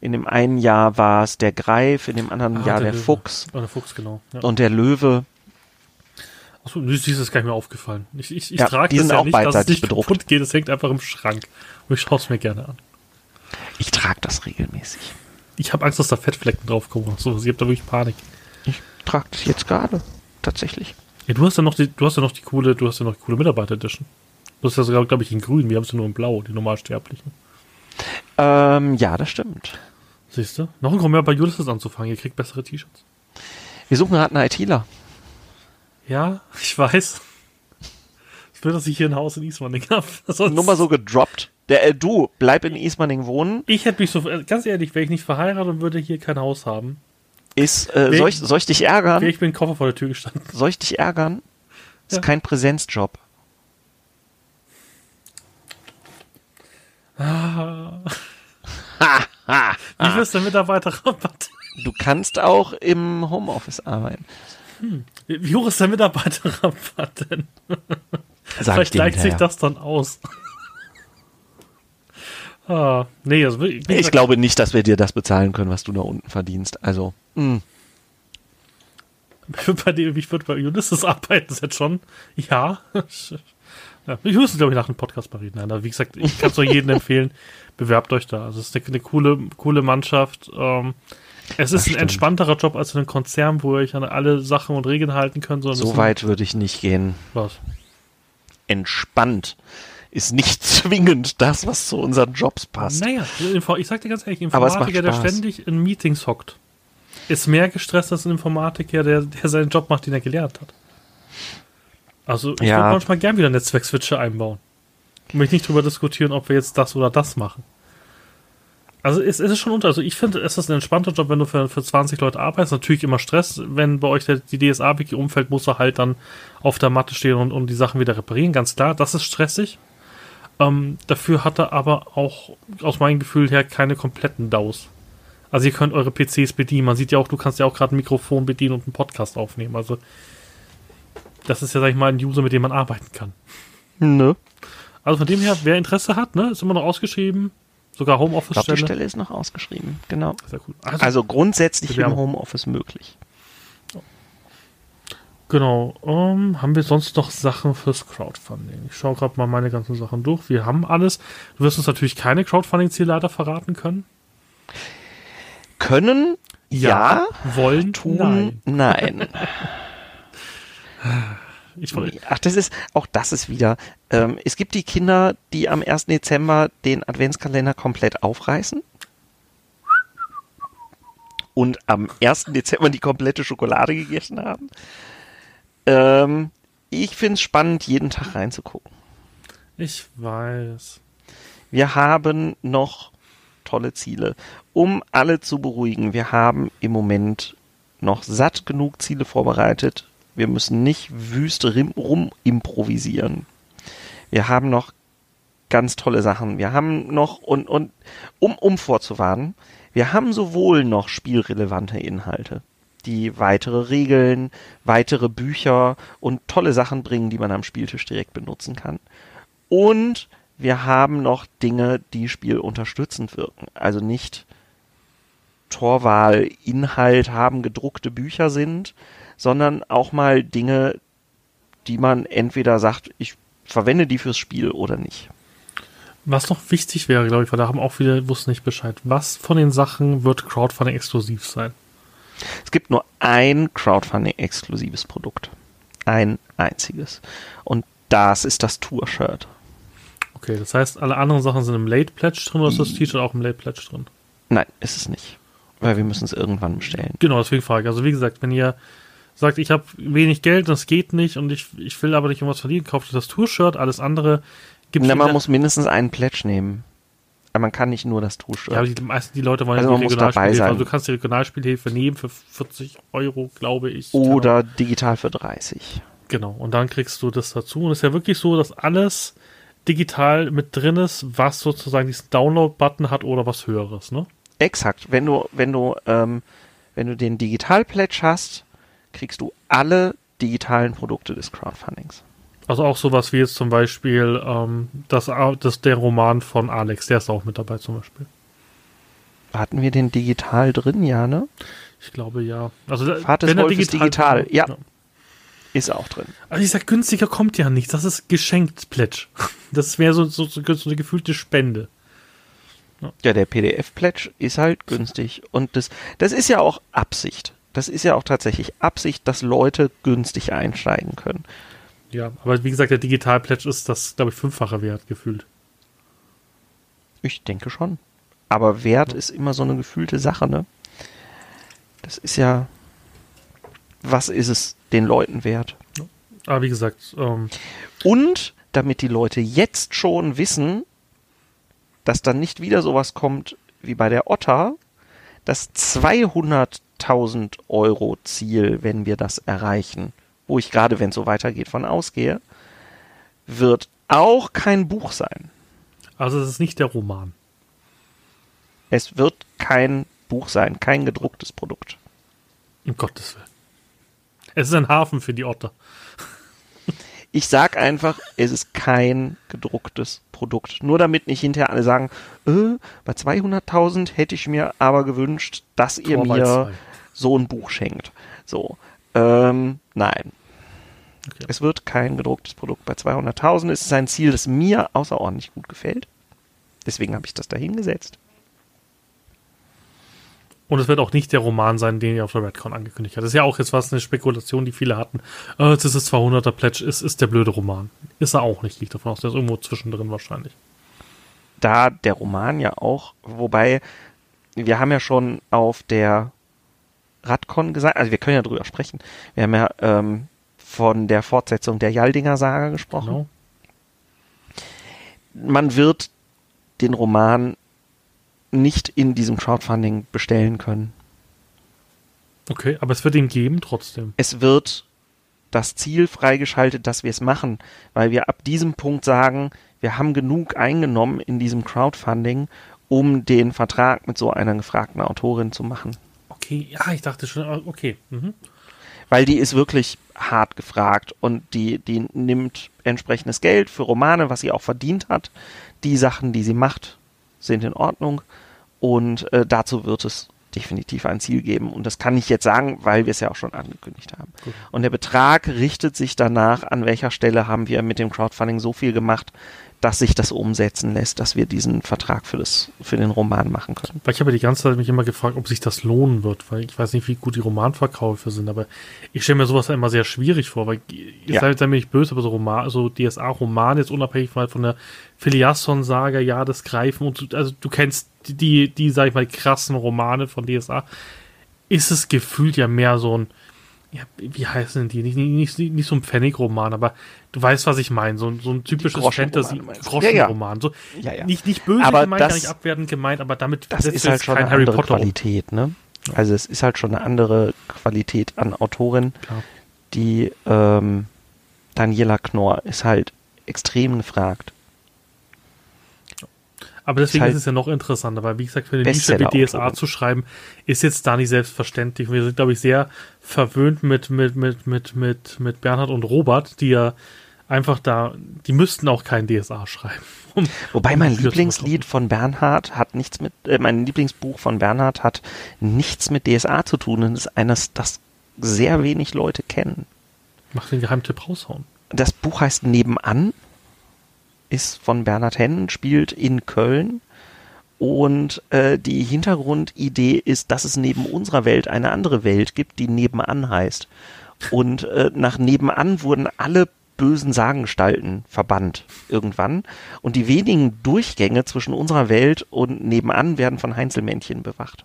in dem einen Jahr war es der Greif, in dem anderen Ah, Jahr der, Löwe. Fuchs Oh, der Fuchs, genau. Ja. und der Löwe. Achso, das ist gar nicht mehr aufgefallen. Ich, ich, ich Ja, trage die das sind ja auch nicht, dass es nicht bedruckt. kaputt geht. Es hängt einfach im Schrank. Und ich schaue es mir gerne an. Ich trage das regelmäßig. Ich habe Angst, dass da Fettflecken drauf kommen. So, ich habe da wirklich Panik. Ich trage das jetzt gerade tatsächlich. Ja, du hast ja noch die, du hast ja noch die coole, du hast ja noch die coole Mitarbeiter-Edition. Du hast ja sogar, glaube ich, in grün. Wir haben es ja nur in blau, die Normalsterblichen. Ähm, ja, das stimmt. Siehst du? Noch ein Grund mehr bei Ulysses anzufangen. Ihr kriegt bessere T-Shirts. Wir suchen gerade einen ITler. Ja, ich weiß. Ich will, dass ich hier ein Haus in Ismaning habe. Nur mal so gedroppt. Der, äh, du, bleib in Ismaning wohnen. Ich hätte mich so, äh, ganz ehrlich, wäre ich nicht verheiratet und würde hier kein Haus haben, Ist, äh, soll, ich, soll ich dich ärgern? ich dem Koffer vor der Tür gestanden. Soll ich dich ärgern? Ist Ja. kein Präsenzjob. Wie wirst du Mitarbeiterrabatt? Du kannst auch im Homeoffice arbeiten. Wie hoch ist der Mitarbeiterrabatt denn? Sag Vielleicht gleicht sich das dann aus. Ah, nee, also Ich gesagt, glaube nicht, dass wir dir das bezahlen können, was du da unten verdienst. Also, mh. ich würde bei, dem- ich würd bei Ulysses arbeiten, das jetzt schon, ja. ja ich müsste, glaube ich, nach dem Podcast mal reden. Nein, wie gesagt, ich kann es nur jedem empfehlen, bewerbt euch da. Also es ist eine, eine coole, coole Mannschaft. Ähm, es ist ein entspannterer Job als in einem Konzern, wo ihr euch an alle Sachen und Regeln halten könnt. so weit würde ich nicht gehen. Was? Entspannt ist nicht zwingend das, was zu unseren Jobs passt. Naja, ich sag dir ganz ehrlich, Informatiker, der ständig in Meetings hockt, ist mehr gestresst als ein Informatiker, der, der seinen Job macht, den er gelernt hat. Also ich Ja. würde manchmal gern wieder Netzwerkswitche einbauen. Ich möchte nicht drüber diskutieren, ob wir jetzt das oder das machen. Also es, es ist schon unter. Also ich finde, es ist ein entspannter Job, wenn du für, für 20 Leute arbeitest. Natürlich immer Stress, wenn bei euch der, die DSA-Wiki umfällt, muss er halt dann auf der Matte stehen und, und die Sachen wieder reparieren. Ganz klar, das ist stressig. Ähm, dafür hat er aber auch aus meinem Gefühl her keine kompletten DAOs. Also ihr könnt eure PCs bedienen. Man sieht ja auch, du kannst ja auch gerade ein Mikrofon bedienen und einen Podcast aufnehmen. Also das ist ja, sag ich mal, ein User, mit dem man arbeiten kann. Ne? Also von dem her, wer Interesse hat, ne, ist immer noch ausgeschrieben. Sogar glaube, die Homeoffice-Stelle. Stelle ist noch ausgeschrieben. Genau. Sehr cool. Also, Also grundsätzlich im. Homeoffice möglich. Genau. Ähm, haben wir sonst noch Sachen fürs Crowdfunding? Ich schaue gerade mal meine ganzen Sachen durch. Wir haben alles. Du wirst uns natürlich keine Crowdfunding-Ziele leider verraten können. Können, ja, Wollen, tun, nein. Ich wollte, Ach, das ist, auch das ist wieder, ähm, es gibt die Kinder, die am 1. Dezember den Adventskalender komplett aufreißen und am 1. Dezember die komplette Schokolade gegessen haben. Ähm, ich finde es spannend, jeden Tag reinzugucken. ich weiß. Wir haben noch tolle Ziele. Um alle zu beruhigen, wir haben im Moment noch satt genug Ziele vorbereitet. Wir müssen nicht wüst rim- rum improvisieren. Wir haben noch ganz tolle Sachen. Wir haben noch, und, und um, um vorzuwarnen, wir haben sowohl noch spielrelevante Inhalte, die weitere Regeln, weitere Bücher und tolle Sachen bringen, die man am Spieltisch direkt benutzen kann. Und wir haben noch Dinge, die spielunterstützend wirken. Also nicht Torwahl, Inhalt haben, gedruckte Bücher sind, sondern auch mal Dinge, die man entweder sagt, ich verwende die fürs Spiel oder nicht. Was noch wichtig wäre, glaube ich, weil da haben auch viele wussten nicht Bescheid. Was von den Sachen wird Crowdfunding exklusiv sein? Es gibt nur ein Crowdfunding-exklusives Produkt. Ein einziges. Und das ist das Tour-Shirt. Okay, das heißt, alle anderen Sachen sind im Late Pledge drin oder ist das T-Shirt auch im Late Pledge drin? Nein, ist es nicht. Weil wir müssen es irgendwann bestellen. Genau, deswegen frage ich. Also wie gesagt, wenn ihr sagt, ich habe wenig Geld, das geht nicht und ich, ich will aber nicht irgendwas verdienen, kauft euch das Tour-Shirt, alles andere gibt Na, man muss mindestens einen Pledge nehmen. Aber man kann nicht nur das Tour-Shirt. Ja, aber die meisten die Leute wollen also ja die Regionalspielhilfe. Also du kannst die Regionalspielhilfe nehmen für 40 Euro, glaube ich. Oder digital für 30. Genau, und dann kriegst du das dazu. Und es ist ja wirklich so, dass alles digital mit drin ist, was sozusagen diesen Download-Button hat oder was höheres, ne? Exakt. Wenn du, wenn du, ähm, wenn du den Digital-Pledge hast, kriegst du alle digitalen Produkte des Crowdfundings. Also auch sowas wie jetzt zum Beispiel ähm, das, das, der Roman von Alex, der ist auch mit dabei zum Beispiel. Hatten wir den digital drin, ja, ne? Ich glaube ja. Also Fahrt des wenn er Wolfes digital, digital, ja. Ist auch drin. Also ich sag, günstiger kommt ja nichts. Das ist geschenkt Pledge. Das wäre so, so, so, so eine gefühlte Spende. Ja, der PDF-Pledge ist halt günstig. Und das, das ist ja auch Absicht. Das ist ja auch tatsächlich Absicht, dass Leute günstig einsteigen können. Ja, aber wie gesagt, der Digital-Pledge ist das, glaube ich, fünffache Wert gefühlt. Ich denke schon. Aber Wert ja. ist immer so eine gefühlte Sache, ne? Das ist ja. Was ist es den Leuten wert? Ja. Aber wie gesagt. Ähm, Und damit die Leute jetzt schon wissen, dass dann nicht wieder sowas kommt wie bei der Otter, das 200.000 Euro Ziel, wenn wir das erreichen, wo ich gerade, wenn es so weitergeht, von ausgehe, wird auch kein Buch sein. Also es ist nicht der Roman. Es wird kein Buch sein, kein gedrucktes Produkt. Um Gottes Willen. Es ist ein Hafen für die Otter. Ich sag einfach, es ist kein gedrucktes Produkt. Nur damit nicht hinterher alle sagen, äh, bei 200.000 hätte ich mir aber gewünscht, dass ihr mir so ein Buch schenkt. So, ähm, nein. Okay. Es wird kein gedrucktes Produkt. Bei 200.000 ist es ein Ziel, das mir außerordentlich gut gefällt. Deswegen habe ich das dahingesetzt. Und es wird auch nicht der Roman sein, den ihr auf der Redcon angekündigt hat. Das ist ja auch jetzt was eine Spekulation, die viele hatten. Äh, jetzt ist es 200er Pledge, ist, ist der blöde Roman. Ist er auch nicht, liegt davon aus. Der ist irgendwo zwischendrin wahrscheinlich. Da der Roman ja auch, wobei wir haben ja schon auf der Radcon gesagt, also wir können ja drüber sprechen. Wir haben ja ähm, von der Fortsetzung der Jaldinger Saga gesprochen. Genau. Man wird den Roman nicht in diesem Crowdfunding bestellen können. Okay, aber es wird ihn geben trotzdem. Es wird das Ziel freigeschaltet, dass wir es machen, weil wir ab diesem Punkt sagen, wir haben genug eingenommen in diesem Crowdfunding, um den Vertrag mit so einer gefragten Autorin zu machen. Okay, ja, ich dachte schon, okay. Mhm. Weil die ist wirklich hart gefragt und die, die nimmt entsprechendes Geld für Romane, was sie auch verdient hat. Die Sachen, die sie macht, sind in Ordnung und äh, dazu wird es definitiv ein Ziel geben. Und das kann ich jetzt sagen, weil wir es ja auch schon angekündigt haben. Gut. Und der Betrag richtet sich danach, an welcher Stelle haben wir mit dem Crowdfunding so viel gemacht, dass sich das umsetzen lässt, dass wir diesen Vertrag für, das, für den Roman machen können. Weil ich habe die ganze Zeit mich immer gefragt, ob sich das lohnen wird, weil ich weiß nicht, wie gut die Romanverkäufe sind, aber ich stelle mir sowas immer sehr schwierig vor, weil ihr ja. seid mir nicht böse, aber so Roman, so DSA-Roman jetzt unabhängig von, von der Filiasson-Saga, ja, das Greifen und also du kennst die, die, die, sag ich mal, krassen Romane von DSA, ist es gefühlt ja mehr so ein ja, wie heißen die? Nicht, nicht, nicht, nicht so ein Pfennig-Roman, aber du weißt, was ich meine. So, so ein typisches Fantasy-Groschenroman. So, ja, ja. Nicht, nicht böse aber gemeint, das, gar nicht abwertend gemeint, aber damit das ist halt schon eine Harry andere Potter Qualität, ne? Also es ist halt schon eine andere Qualität an Autorin. Klar. Die ähm, Daniela Knorr ist halt extrem gefragt. Aber deswegen Ist ist, halt es ja noch interessanter, weil wie gesagt, für eine Nische wie DSA zu schreiben, ist jetzt da nicht selbstverständlich. Wir sind, glaube ich, sehr verwöhnt mit, mit, mit, mit, mit, mit Bernhard und Robert, die ja einfach da, die müssten auch kein DSA schreiben. Um, Wobei um mein Lieblingslied von Bernhard hat nichts mit, äh, mein Lieblingsbuch von Bernhard hat nichts mit DSA zu tun und ist eines, das sehr wenig Leute kennen. Mach den Geheimtipp raushauen. Das Buch heißt Nebenan, ist von Bernhard Hennen, spielt in Köln und äh, die Hintergrundidee ist, dass es neben unserer Welt eine andere Welt gibt, die Nebenan heißt. Und äh, nach Nebenan wurden alle bösen Sagengestalten verbannt irgendwann. Und die wenigen Durchgänge zwischen unserer Welt und nebenan werden von Heinzelmännchen bewacht.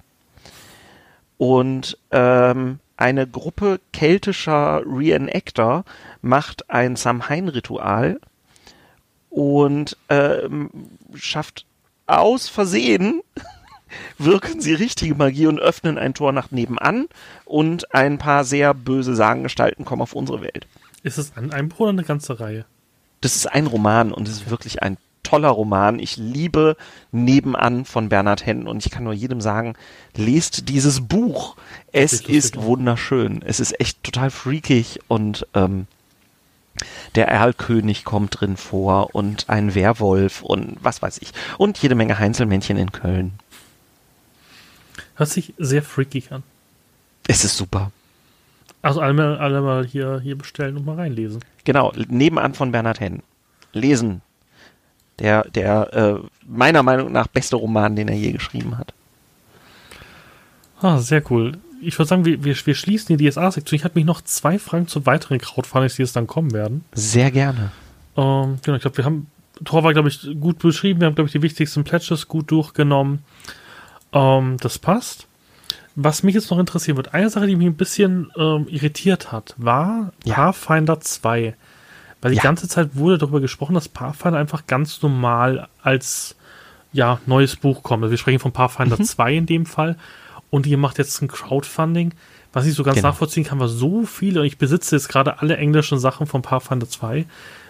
Und ähm, eine Gruppe keltischer Reenactor macht ein Samhain-Ritual und ähm, schafft aus Versehen wirken sie richtige Magie und öffnen ein Tor nach nebenan und ein paar sehr böse Sagengestalten kommen auf unsere Welt. Ist es ein, ein Buch oder eine ganze Reihe? Das ist ein Roman und es ist wirklich ein toller Roman. Ich liebe Nebenan von Bernhard Hennen und ich kann nur jedem sagen, lest dieses Buch. Es ist wunderschön. Es ist echt total freakig und ähm, der Erlkönig kommt drin vor und ein Werwolf und was weiß ich. Und jede Menge Heinzelmännchen in Köln. Hört sich sehr freakig an. Es ist super. Also alle mal, alle mal hier, hier bestellen und mal reinlesen. Genau, nebenan von Bernhard Hennen. Lesen. Der, der äh, meiner Meinung nach beste Roman, den er je geschrieben hat. Ah, sehr cool. Ich würde sagen, wir, wir, wir schließen die DSA-Sektion. Ich hatte mich noch zwei Fragen zu weiteren Crowdfundings, die jetzt dann kommen werden. Sehr gerne. Ähm, genau, ich glaube, wir haben, Tor war, glaube ich, gut beschrieben. Wir haben, glaube ich, die wichtigsten Pledges gut durchgenommen. Ähm, das passt. Was mich jetzt noch interessieren wird, eine Sache, die mich ein bisschen ähm, irritiert hat, war Ja. Pathfinder 2. Weil die Ja. ganze Zeit wurde darüber gesprochen, dass Pathfinder einfach ganz normal als ja, neues Buch kommt. Also wir sprechen von Pathfinder Mhm. 2 in dem Fall. Und ihr macht jetzt ein Crowdfunding. Was ich so ganz Genau. nachvollziehen kann, war so viele, und ich besitze jetzt gerade alle englischen Sachen von Pathfinder 2.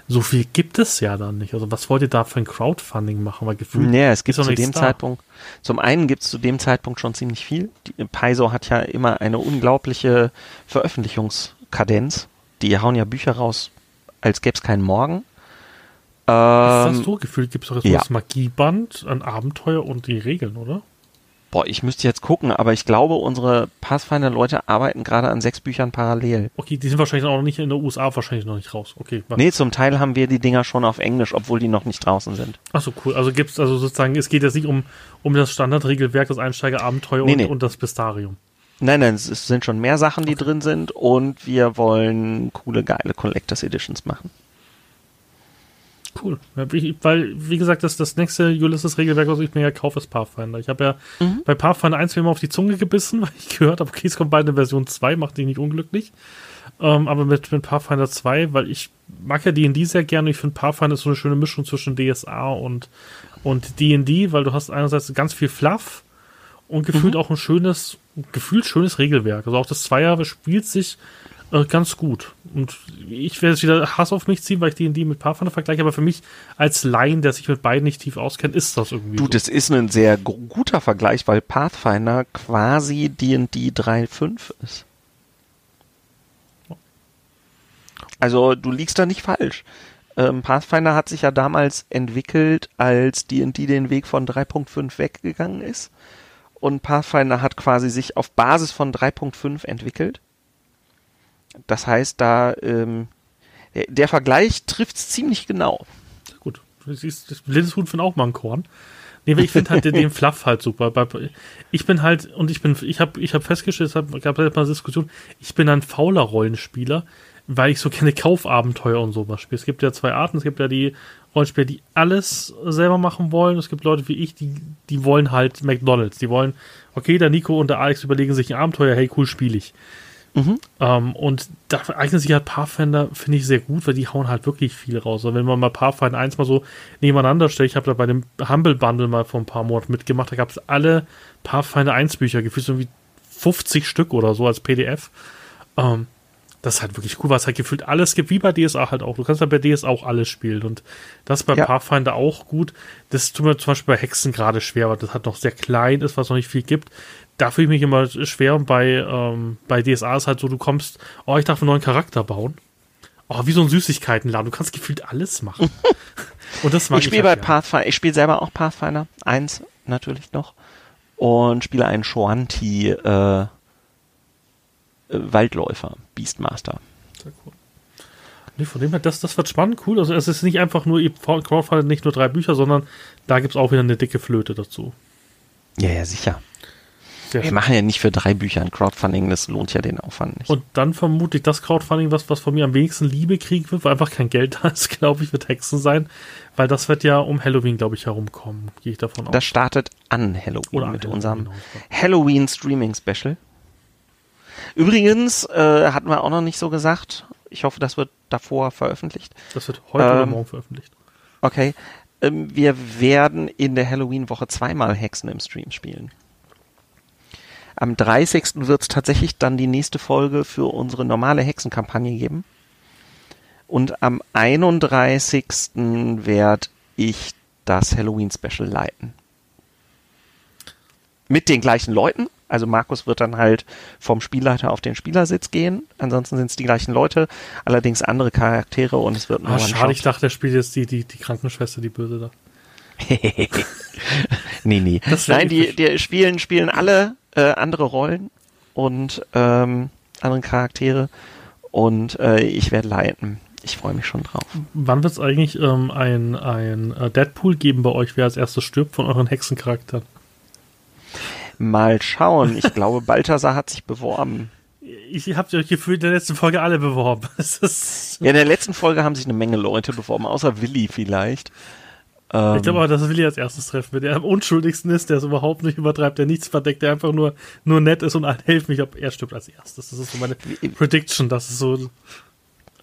So viel gibt es ja dann nicht. Also was wollt ihr da für ein Crowdfunding machen? Weil gefühlt Naja, es gibt zu dem da. Zeitpunkt, zum einen gibt es zu dem Zeitpunkt schon ziemlich viel. Die, Paizo hat ja immer eine unglaubliche Veröffentlichungskadenz. Die hauen ja Bücher raus, als gäbe es keinen Morgen. Ist das Ähm, so? Gefühlt gibt es doch jetzt ja. das Magieband, ein Abenteuer und die Regeln, oder? Boah, ich müsste jetzt gucken, aber ich glaube, unsere Pathfinder-Leute arbeiten gerade an sechs Büchern parallel. Okay, die sind wahrscheinlich auch noch nicht in der USA wahrscheinlich noch nicht raus. Okay. Nee, zum Teil haben wir die Dinger schon auf Englisch, obwohl die noch nicht draußen sind. Achso, cool. Also gibt's also sozusagen, es geht jetzt nicht um, um das Standardregelwerk, das Einsteigerabenteuer Nee, und, nee. und das Bistarium. Nein, nein, es es sind schon mehr Sachen, die drin sind und wir wollen coole, geile Collectors Editions machen. Cool. Ich, weil, wie gesagt, das, das nächste Ulysses-Regelwerk, was ich mir ja kaufe, ist Pathfinder. Ich habe ja Mhm. bei Pathfinder 1 mir immer auf die Zunge gebissen, weil ich gehört habe, okay, es kommt bald eine Version 2, macht dich nicht unglücklich. Ähm, aber mit, mit Pathfinder 2, weil ich mag ja D&D sehr gerne. Ich finde Pathfinder ist so eine schöne Mischung zwischen DSA und und D&D, weil du hast einerseits ganz viel Fluff und Mhm. gefühlt auch ein schönes, gefühlt schönes Regelwerk. Also auch das Zweier spielt sich äh, ganz gut. Und ich werde jetzt wieder Hass auf mich ziehen, weil ich D&D mit Pathfinder vergleiche, aber für mich als Laien, der sich mit beiden nicht tief auskennt, ist das irgendwie Du, so. das ist ein sehr gu- guter Vergleich, weil Pathfinder quasi D&D 3.5 ist. Also du liegst da nicht falsch. Ähm, Pathfinder hat sich ja damals entwickelt, als D&D den Weg von 3.5 weggegangen ist. Und Pathfinder hat quasi sich auf Basis von 3.5 entwickelt. Das heißt, da ähm, der, der Vergleich trifft ziemlich genau. Sehr gut. Du siehst, das blindes Huhn findet auch mal ein Korn. Nee, ich finde halt den, den Fluff halt super. Ich bin halt, und ich bin, ich habe ich hab festgestellt, es hab- gab halt mal eine Diskussion, ich bin ein fauler Rollenspieler, weil ich so gerne Kaufabenteuer und sowas spiele. Es gibt ja zwei Arten. Es gibt ja die Rollenspieler, die alles selber machen wollen. Es gibt Leute wie ich, die, die wollen halt McDonalds. Die wollen, okay, der Nico und der Alex überlegen sich ein Abenteuer, hey, cool, spiele ich. Ähm, und da eignet sich halt Pathfinder, finde ich, sehr gut, weil die hauen halt wirklich viel raus. Und wenn man mal Pathfinder 1 mal so nebeneinander stellt, ich habe da bei dem Humble Bundle mal vor ein paar Monaten mitgemacht, da gab es alle Pathfinder 1 Bücher, gefühlt so wie 50 Stück oder so als PDF. Ähm, das ist halt wirklich cool, weil es halt gefühlt alles gibt, wie bei DSA halt auch. Du kannst halt bei DSA auch alles spielen und das ist bei Ja. Pathfinder auch gut. Das tut mir zum Beispiel bei Hexen gerade schwer, weil das halt noch sehr klein ist, was noch nicht viel gibt. Da fühle ich mich immer schwer und bei, ähm, bei DSA ist halt so, du kommst, oh, ich darf einen neuen Charakter bauen. Oh, wie so ein Süßigkeitenladen. Du kannst gefühlt alles machen. und das mag Ich ich, spiele bei halt gern. Pathfinder, ich spiele selber auch Pathfinder 1 natürlich noch und spiele einen Shoanti äh, äh, Waldläufer, Beastmaster. Sehr cool. Nee, von dem her, das, das wird spannend, cool. Also es ist nicht einfach nur, ihr Crowdfunding nicht nur drei Bücher, sondern da gibt es auch wieder eine dicke Flöte dazu. Ja, ja, sicher. Sehr Wir machen ja nicht für drei Bücher ein Crowdfunding, das lohnt ja den Aufwand nicht. Und dann vermute ich das Crowdfunding, was, was von mir am wenigsten Liebe kriegen wird, weil einfach kein Geld da ist, glaube ich, wird Hexen sein. Weil das wird ja um Halloween, glaube ich, herumkommen. Gehe ich davon aus. das startet an Halloween Oder an mit Halloween, unserem genau. Halloween Streaming Special. Übrigens äh, hatten wir auch noch nicht so gesagt. Ich hoffe, das wird davor veröffentlicht. Das wird heute oder Ähm, morgen veröffentlicht. Okay. Ähm, wir werden in der Halloween-Woche zweimal Hexen im Stream spielen. Am 30. wird es tatsächlich dann die nächste Folge für unsere normale Hexenkampagne geben. Und am 31. werde ich das Halloween-Special leiten. Mit den gleichen Leuten. Also Markus wird dann halt vom Spielleiter auf den Spielersitz gehen. Ansonsten sind es die gleichen Leute, allerdings andere Charaktere und es wird ein Ah, schade, ich dachte, er spielt jetzt die, die, die Krankenschwester, die Böse da. nee, nee. Nein, die, die spielen, spielen alle äh, andere Rollen und ähm, andere Charaktere und äh, ich werde leiten. Ich freue mich schon drauf. Wann wird es eigentlich ähm, ein, ein äh, Deadpool geben bei euch, wer als erstes stirbt von euren Hexencharakteren? Mal schauen. Ich glaube, Balthasar hat sich beworben. Ich habe euch gefühlt in der letzten Folge alle beworben. Ja, in der letzten Folge haben sich eine Menge Leute beworben, außer Willi vielleicht. Ähm, ich glaube aber, das will ich als erstes treffen, der am unschuldigsten ist, der es überhaupt nicht übertreibt, der nichts verdeckt, der einfach nur, nur nett ist und allen hilft. Ich glaube, er stirbt als erstes. Das ist so meine Prediction. Das ist so.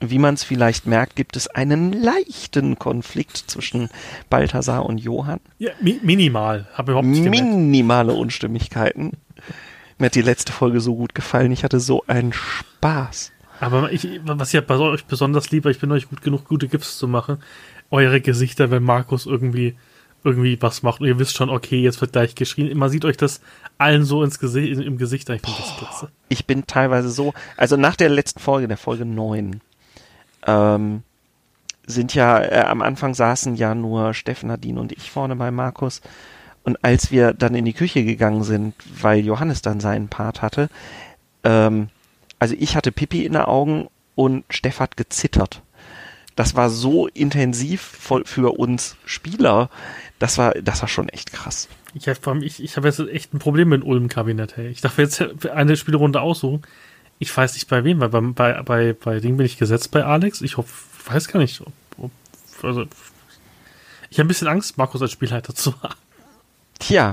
wie man es vielleicht merkt, gibt es einen leichten Konflikt zwischen Balthasar und Johann. Ja, mi minimal. Habe überhaupt nicht gemerkt. minimale Unstimmigkeiten. Mir hat die letzte Folge so gut gefallen. Ich hatte so einen Spaß. Aber ich, was ich bei euch besonders liebe, ich bin euch gut genug, gute Gifts zu machen. Eure Gesichter, wenn Markus irgendwie, irgendwie was macht und ihr wisst schon, okay, jetzt wird gleich geschrien. Man sieht euch das allen so ins Gesicht, im Gesicht. Ich finde das klasse. Ich bin teilweise so, also nach der letzten Folge, der Folge 9, ähm, sind ja, äh, am Anfang saßen ja nur Steffen, Nadine und ich vorne bei Markus. Und als wir dann in die Küche gegangen sind, weil Johannes dann seinen Part hatte, ähm, also ich hatte Pipi in den Augen und Steff hat gezittert. Das war so intensiv für uns Spieler. Das war, das war schon echt krass. Ich habe ich, ich hab jetzt echt ein Problem mit dem Ulm-Kabinett. Hey. Ich darf jetzt eine Spielrunde aussuchen. Ich weiß nicht bei wem, weil bei, bei, bei, bei Ding bin ich gesetzt bei Alex. Ich hoffe, weiß gar nicht. Ob, ob, also, ich habe ein bisschen Angst, Markus als Spielleiter zu haben. Tja,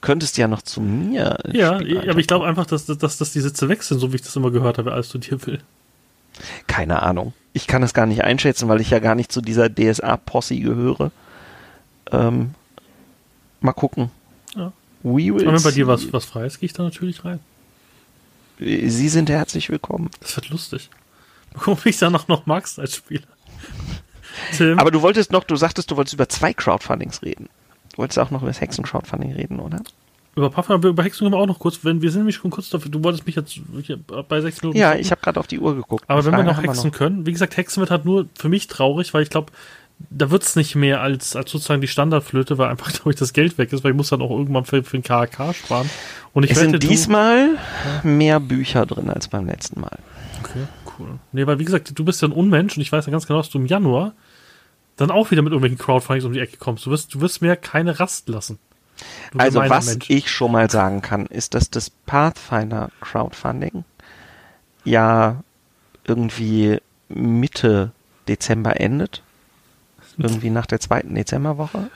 könntest ja noch zu mir. Ja, Spielleiter aber ich glaube einfach, dass, dass, dass die Sitze weg sind, so wie ich das immer gehört habe, als du dir will. Keine Ahnung. Ich kann es gar nicht einschätzen, weil ich ja gar nicht zu dieser DSA-Posse gehöre. Ähm, mal gucken. Ja. We will wenn bei dir was, was frei ist, gehe ich da natürlich rein. Sie sind herzlich willkommen. Das wird lustig. Ob ich danach noch magst als Spieler. Tim, Aber du wolltest noch, du sagtest, du wolltest über zwei Crowdfundings reden. Du wolltest auch noch über das Hexen-Crowdfunding reden, oder? Über Puffer, über Hexen können wir auch noch kurz, wenn wir sind nämlich schon kurz dafür, du wolltest mich jetzt bei sechs Minuten. Ja, ich habe gerade auf die Uhr geguckt. Aber wenn wir noch Hexen können, wie gesagt, Hexen wird halt nur für mich traurig, weil ich glaube, da wird's nicht mehr als, als sozusagen die Standardflöte, weil einfach, glaube ich, das Geld weg ist, weil ich muss dann auch irgendwann für, für den KHK sparen. Und ich Es wette, sind du- diesmal mehr Bücher drin als beim letzten Mal. Okay, cool. Nee, weil wie gesagt, du bist ja ein Unmensch und ich weiß ja ganz genau, dass du im Januar dann auch wieder mit irgendwelchen Crowdfundings um die Ecke kommst. Du wirst, du wirst mir keine Rast lassen. Also was Mensch. ich schon mal sagen kann, ist, dass das Pathfinder Crowdfunding ja irgendwie Mitte Dezember endet. Irgendwie nach der zweiten Dezemberwoche.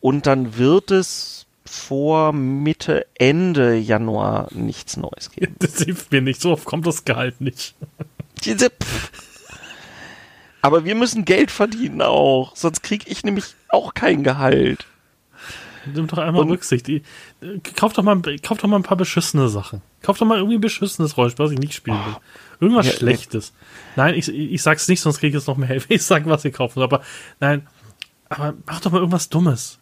Und dann wird es vor Mitte, Ende Januar nichts Neues geben. Das hilft mir nicht. So oft kommt das Gehalt nicht. Diese. Aber wir müssen Geld verdienen auch, sonst kriege ich nämlich auch kein Gehalt. Nimm doch einmal Und- Rücksicht. Äh, kauf, doch mal, kauf doch mal ein paar beschissene Sachen. Kauf doch mal irgendwie ein beschissenes Rollenspiel, was ich nicht spielen will. Irgendwas Ja, Schlechtes. Nein, ich, ich sag's nicht, sonst kriege ich jetzt noch mehr Hilfe. Ich sag, was ihr kaufen soll. Aber nein, aber mach doch mal irgendwas Dummes.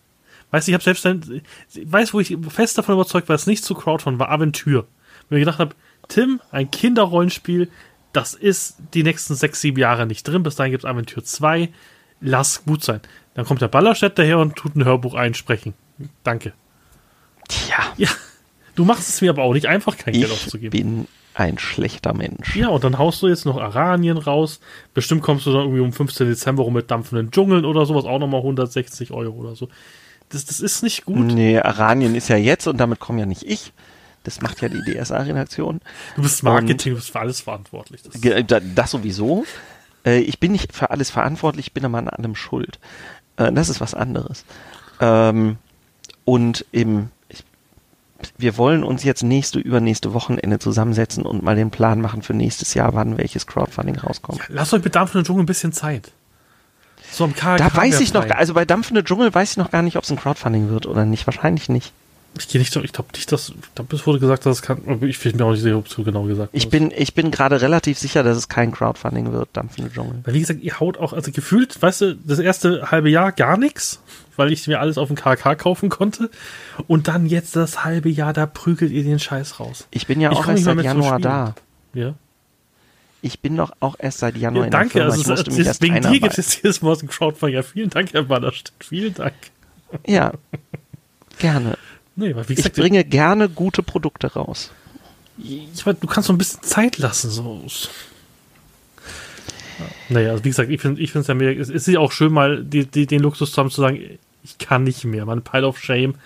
Weißt du, ich habe selbst ein, weiß, wo ich fest davon überzeugt war, es nicht zu Crowdfund war Aventur. Wenn ich gedacht habe, Tim, ein Kinderrollenspiel, das ist die nächsten sechs, sieben Jahre nicht drin. Bis dahin gibt's Aventur 2. Lass gut sein. Dann kommt der Ballerstedt daher und tut ein Hörbuch einsprechen. Danke. Tja, Ja, du machst es mir aber auch nicht einfach, kein Geld ich aufzugeben. bin ein schlechter Mensch. Ja, und dann haust du jetzt noch Aranien raus. Bestimmt kommst du dann irgendwie um 15. Dezember rum mit dampfenden Dschungeln oder sowas, auch nochmal 160 Euro oder so. Das, das ist nicht gut. Nee, Aranien ist ja jetzt und damit komme ja nicht ich. Das macht ja die DSA-Redaktion. Du bist Marketing, du bist für alles verantwortlich. Das Das sowieso. Äh, Ich bin nicht für alles verantwortlich, ich bin aber an allem schuld. Äh, Das ist was anderes. Ähm, Und im, ich, wir wollen uns jetzt nächste, übernächste Wochenende zusammensetzen und mal den Plan machen für nächstes Jahr, wann welches Crowdfunding rauskommt. Lass euch mit dampfenden Dschungel ein bisschen Zeit. So am KK Da weiß ich noch, also bei Dampfende Dschungel weiß ich noch gar nicht, ob es ein Crowdfunding wird oder nicht. Wahrscheinlich nicht. Ich gehe nicht so, ich glaube nicht, dass, ich glaube, es wurde gesagt, dass es kann, aber ich bin mir auch nicht sicher, ob es so genau gesagt Ich bin, ich bin gerade relativ sicher, dass es kein Crowdfunding wird, Dampfende Dschungel. Weil wie gesagt, ihr haut auch, also gefühlt, weißt du, das erste halbe Jahr gar nichts, weil ich mir alles auf dem KK kaufen konnte. Und dann jetzt das halbe Jahr, da prügelt ihr den Scheiß raus. Ich bin ja Ich auch erst seit Januar da. Ja. Ich bin doch auch erst seit Januar ja in der danke, Firma. also ich musste mich deswegen dir gibt es jedes Mal aus dem Crowdfunding. Ja, vielen Dank, Herr Ballerstedt. Vielen Dank. Ja, gerne. Nee, weil wie Ich gesagt, bringe gerne gute Produkte raus. ich meine, du kannst so ein bisschen Zeit lassen. So. Ja. Naja, also wie gesagt, ich finde es ja mega. Es ist ja auch schön, mal die, die, den Luxus zu haben, zu sagen, ich kann nicht mehr. Mein Pile of Shame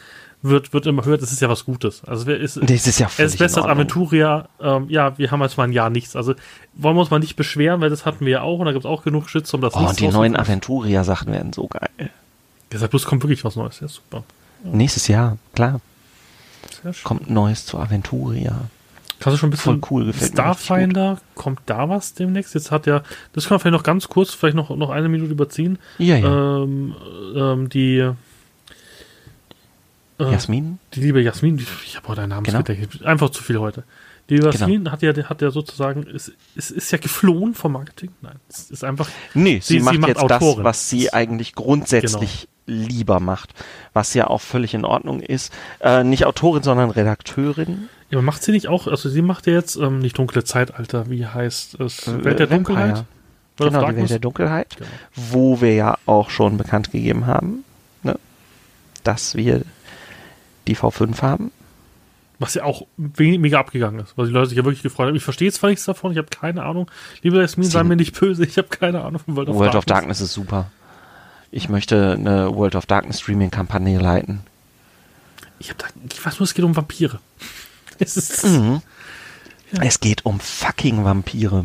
wird, wird immer höher. Das ist ja was Gutes. Also wer ist, Das ja es ist besser als. Aventuria. Ähm, ja, wir haben jetzt mal ein Jahr nichts. Also wollen wir uns mal nicht beschweren, weil das hatten wir ja auch und da gibt es auch genug Shitstorm, dass Oh, nichts und die neuen. Aventuria-Sachen werden so geil. Deshalb bloß kommt wirklich was Neues. Ja, super. Nächstes Jahr, klar, kommt Neues zu Aventuria. Kannst du schon ein bisschen Voll cool, gefällt Starfinder, kommt da was demnächst? Jetzt hat ja, das kann man vielleicht noch ganz kurz, vielleicht noch, noch eine Minute überziehen. Ja, ja. Ähm, ähm, die, äh, Jasmin? die liebe Jasmin, ich habe heute einen Namen, Genau. einfach zu viel heute. Die Jasmin hat ja, hat ja sozusagen, es, es ist ja geflohen vom Marketing. Nein, es ist einfach, Nee, sie, Sie- sie macht macht jetzt Autorin. das, was sie eigentlich grundsätzlich lieber macht. Was ja auch völlig in Ordnung ist. Äh, nicht Autorin, sondern Redakteurin. ja, aber macht sie nicht auch, also sie macht ja jetzt, ähm, nicht dunkle Zeitalter, wie heißt es? Äh, Welt der. Dunkelheit? World of Genau, die? Welt der Dunkelheit. Genau. Wo wir ja auch schon bekannt gegeben haben, ne, dass wir die V5 haben. Was ja auch mega abgegangen ist, weil die Leute sich ja wirklich gefreut haben. Ich verstehe zwar nichts davon, ich habe keine Ahnung. Liebe Jasmin, sei mir nicht böse, ich habe keine Ahnung von World of World of Darkness. Darkness ist super. Ich möchte eine World of Darkness Streaming-Kampagne leiten. Ich, hab da, ich weiß nur, es geht um Vampire. Es ist, Mhm. Es geht um fucking Vampire.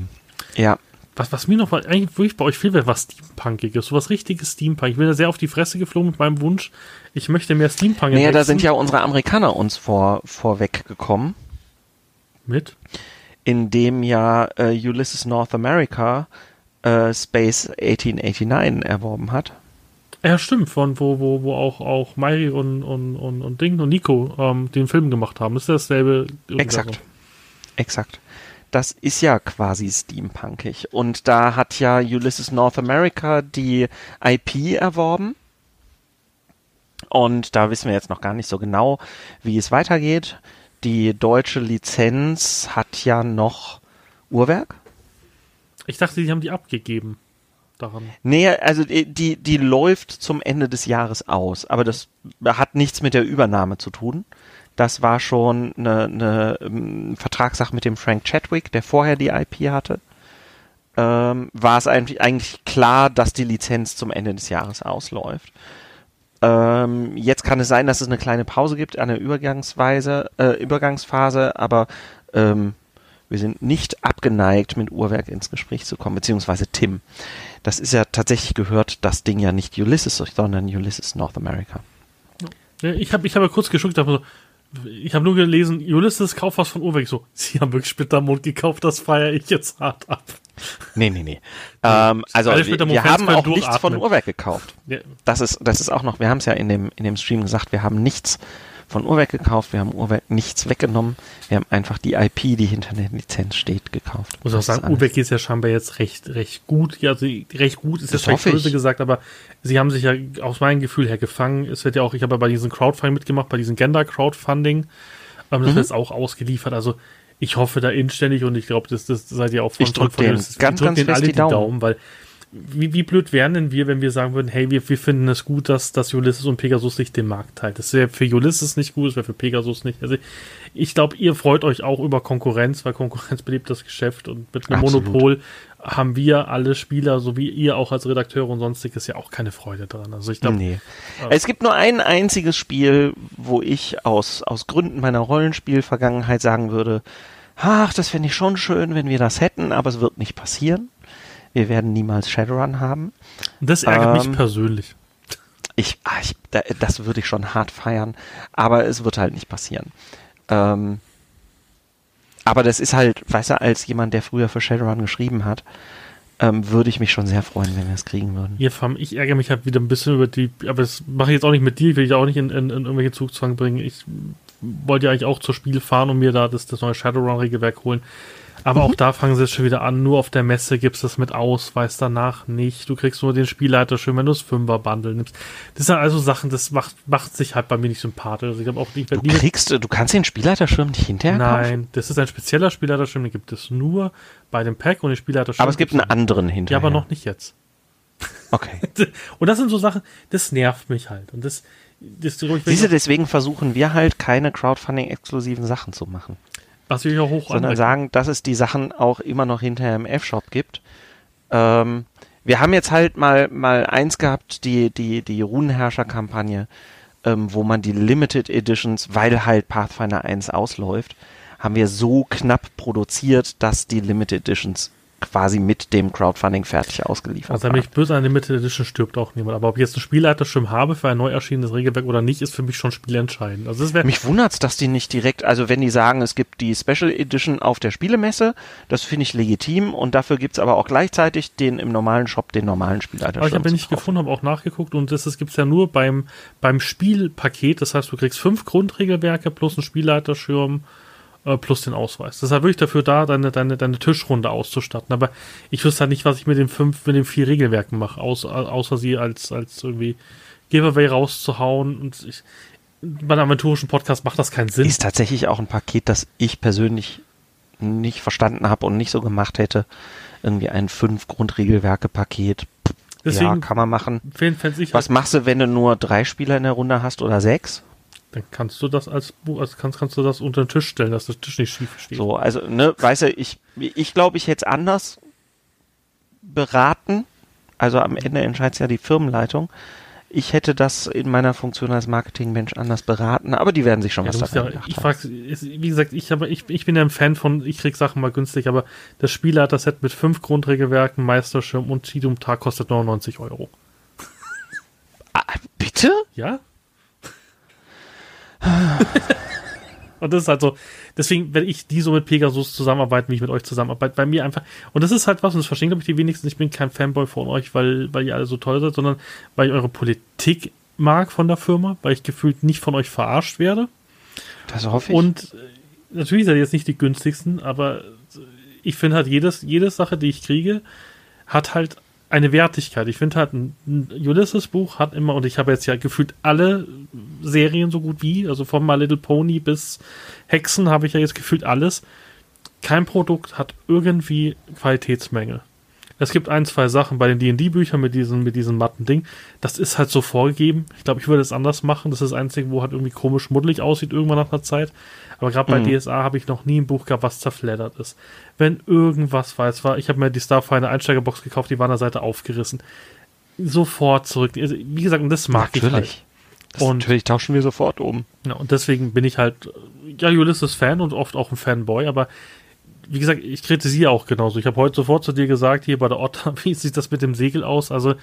Ja. was, was mir noch mal- eigentlich wirklich bei euch fehlt, wäre was Steampunkiges, sowas richtiges Steampunk. Ich bin da sehr auf die Fresse geflogen mit meinem Wunsch. Ich möchte mehr Steampunk Naja, da sind ja unsere Amerikaner uns vor, vorweg gekommen, mit. indem ja äh, Ulysses North America äh, Space 1889 erworben hat. Ja, stimmt, von wo, wo, wo auch, auch Mairi und, und, und, und Ding und Nico ähm, den Film gemacht haben. Das ist dasselbe. Exakt. Exakt. Das ist ja quasi steampunkig. Und da hat ja Ulysses North America die IP erworben. Und da wissen wir jetzt noch gar nicht so genau, wie es weitergeht. Die deutsche Lizenz hat ja noch Uhrwerk. Ich dachte, die haben die abgegeben. Daran. Nee, also die, die, die läuft zum Ende des Jahres aus, aber das hat nichts mit der Übernahme zu tun. Das war schon eine, eine ähm, Vertragssache mit dem Frank Chadwick, der vorher die IP hatte. Ähm, war es eigentlich, eigentlich klar, dass die Lizenz zum Ende des Jahres ausläuft. Ähm, jetzt kann es sein, dass es eine kleine Pause gibt, eine Übergangsweise, äh, Übergangsphase, aber ähm, wir sind nicht abgeneigt, mit Uhrwerk ins Gespräch zu kommen, beziehungsweise Tim. Das ist ja tatsächlich gehört, das Ding ja nicht Ulysses, sondern Ulysses North America. Ja, ich habe ich hab ja kurz geschuckt, aber so, ich habe nur gelesen, Ulysses kauft was von Urweg. So, sie haben wirklich Splittermond gekauft, das feiere ich jetzt hart ab. Nee, nee, nee. Ähm, also wir, wir haben auch nichts von. Uhrwerk gekauft. Das ist, das ist auch noch, wir haben es ja in dem, in dem Stream gesagt, wir haben nichts von Uhrwerk gekauft, wir haben Uhrwerk nichts weggenommen, wir haben einfach die IP, die hinter der Lizenz steht, gekauft. muss auch sagen. Ubeck ist ja scheinbar jetzt recht, recht gut. Ja, also recht gut ist Das jetzt vielleicht böse gesagt, aber sie haben sich ja aus meinem Gefühl her gefangen. Es wird ja auch, ich habe ja bei diesem Crowdfunding mitgemacht, bei diesem Gender-Crowdfunding. Ähm, Mhm. das wird jetzt auch ausgeliefert. Also ich hoffe da inständig und ich glaube, das, das seid ihr auch von Ich drück von- von- denen ganz, ganz fest die Daumen. weil wie, wie blöd wären denn wir, wenn wir sagen würden, hey, wir, wir finden es gut, dass, dass Ulysses und Pegasus sich den Markt teilt. Das wäre für Ulysses nicht gut, das wäre für Pegasus nicht. Also ich glaube, ihr freut euch auch über Konkurrenz, weil Konkurrenz belebt das Geschäft und mit einem Absolut. Monopol haben wir alle Spieler, so wie ihr auch als Redakteure und sonstiges, ja auch keine Freude dran. Also ich glaube, Nee. Es gibt nur ein einziges Spiel, wo ich aus, aus Gründen meiner Rollenspiel-Vergangenheit sagen würde, ach, das fände ich schon schön, wenn wir das hätten, aber es wird nicht passieren. Wir werden niemals Shadowrun haben. das ärgert ähm, mich persönlich. Ich, ah, ich da, das würde ich schon hart feiern, aber es wird halt nicht passieren. Ähm, aber das ist halt, weißt du, als jemand, der früher für Shadowrun geschrieben hat, ähm, würde ich mich schon sehr freuen, wenn wir es kriegen würden. Hier, Fam, ich ärgere mich halt wieder ein bisschen über die, aber das mache ich jetzt auch nicht mit dir, ich will dich auch nicht in, in, in irgendwelche Zugzwang bringen. Ich wollte ja eigentlich auch zur Spiel fahren und mir da das, das neue Shadowrun-Regelwerk holen. Aber auch da fangen sie jetzt schon wieder an. Nur auf der Messe gibt's das mit Ausweis, danach nicht. Du kriegst nur den Spielleiter schön, wenn du das Fünfer-Bundle nimmst. Das sind also Sachen, das macht, macht sich halt bei mir nicht sympathisch. Also ich glaube auch, ich Du kriegst, du kannst den Spielleiterschirm nicht hinterher kaufen? Nein, das ist ein spezieller Spielleiterschirm, den gibt es nur bei dem Pack und den Spielleiterschirm. Aber es gibt einen anderen Ja, hinterher. aber noch nicht jetzt. Okay. Und das sind so Sachen, das nervt mich halt. Und das, das Siehst du, deswegen versuchen wir halt keine Crowdfunding-exklusiven Sachen zu machen. Was ich auch hoch sondern sagen, dass es die Sachen auch immer noch hinterher im F-Shop gibt. Ähm, wir haben jetzt halt mal, mal eins gehabt, die, die, die Runenherrscher-Kampagne, ähm, wo man die Limited Editions, weil halt Pathfinder 1 ausläuft, haben wir so knapp produziert, dass die Limited Editions quasi mit dem Crowdfunding fertig ausgeliefert Also, wenn waren. ich böse an Limited Edition stirbt auch niemand. Aber ob ich jetzt einen Spielleiterschirm habe für ein neu erschienenes Regelwerk oder nicht, ist für mich schon spielentscheidend. Also, das. Mich wundert's, dass die nicht direkt, also wenn die sagen, es gibt die Special Edition auf der Spielemesse, das finde ich legitim und dafür gibt's aber auch gleichzeitig den im normalen Shop den normalen Spielleiter. Aber ich habe nicht gefunden, habe auch nachgeguckt und das, das gibt es ja nur beim, beim Spielpaket. Das heißt, du kriegst fünf Grundregelwerke plus einen Spielleiterschirm äh, plus den Ausweis. Das ist halt wirklich dafür da, deine, deine, deine Tischrunde auszustatten. Aber ich wüsste halt nicht, was ich mit den fünf, mit den vier Regelwerken mache, aus, außer sie als, als irgendwie Giveaway rauszuhauen. Und ich, bei einem aventurischen Podcast macht das keinen Sinn. Ist tatsächlich auch ein Paket, das ich persönlich nicht verstanden habe und nicht so gemacht hätte. Irgendwie ein fünf Grundregelwerke-Paket. Ja, Deswegen kann man machen. Was halt, machst du, wenn du nur drei Spieler in der Runde hast oder sechs? Dann kannst du das als, Bu- als kannst, kannst du das unter den Tisch stellen, dass der Tisch nicht schief steht. So, also, ne, weißt du, ich, ich glaube, ich hätte es anders beraten. Also am Ende entscheidet ja die Firmenleitung. Ich hätte das in meiner Funktion als Marketingmensch anders beraten, aber die werden sich schon Ja, was dabei ja, ich es- wie gesagt, ich, habe, ich, ich bin ja ein Fan von, ich krieg Sachen mal günstig, aber das Spielleiter-Set mit fünf Grundregelwerken, Meisterschirm und Tidum Tag kostet 99 Euro. Ah, bitte? Ja? und das ist halt so, deswegen werde ich die so mit Pegasus zusammenarbeiten, wie ich mit euch zusammenarbeite. Bei mir einfach, und das ist halt was, und das verstehen, glaube ich, die wenigsten, ich bin kein Fanboy von euch, weil, weil ihr alle so toll seid, sondern weil ich eure Politik mag von der Firma, weil ich gefühlt nicht von euch verarscht werde. Das hoffe ich. Und äh, natürlich seid ihr jetzt nicht die günstigsten, aber ich finde halt, jedes, jede Sache, die ich kriege, hat halt eine Wertigkeit. Ich finde halt, ein, ein Ulysses-Buch hat immer, und ich habe jetzt ja gefühlt alle Serien so gut wie, also von My Little Pony bis Hexen habe ich ja jetzt gefühlt alles. Kein Produkt hat irgendwie Qualitätsmängel. Es gibt ein, zwei Sachen bei den D&D-Büchern mit diesen, mit diesem matten Ding. Das ist halt so vorgegeben. Ich glaube, ich würde es anders machen. Das ist das Einzige, wo halt irgendwie komisch muddelig aussieht, irgendwann nach einer Zeit. Aber gerade bei Mhm. DSA habe ich noch nie ein Buch gehabt, was zerfleddert ist. Wenn irgendwas war, es war, ich habe mir die Starfinder Einsteigerbox gekauft, die war an der Seite aufgerissen. Sofort zurück. Also, wie gesagt, und das mag ich halt. natürlich. Das Und- natürlich tauschen wir sofort um. Ja, und deswegen bin ich halt, ja, Ulysses-Fan und oft auch ein Fanboy, aber wie gesagt, ich kritisiere auch genauso. Ich habe heute sofort zu dir gesagt, hier bei der Otter, wie sieht das mit dem Segel aus? Also,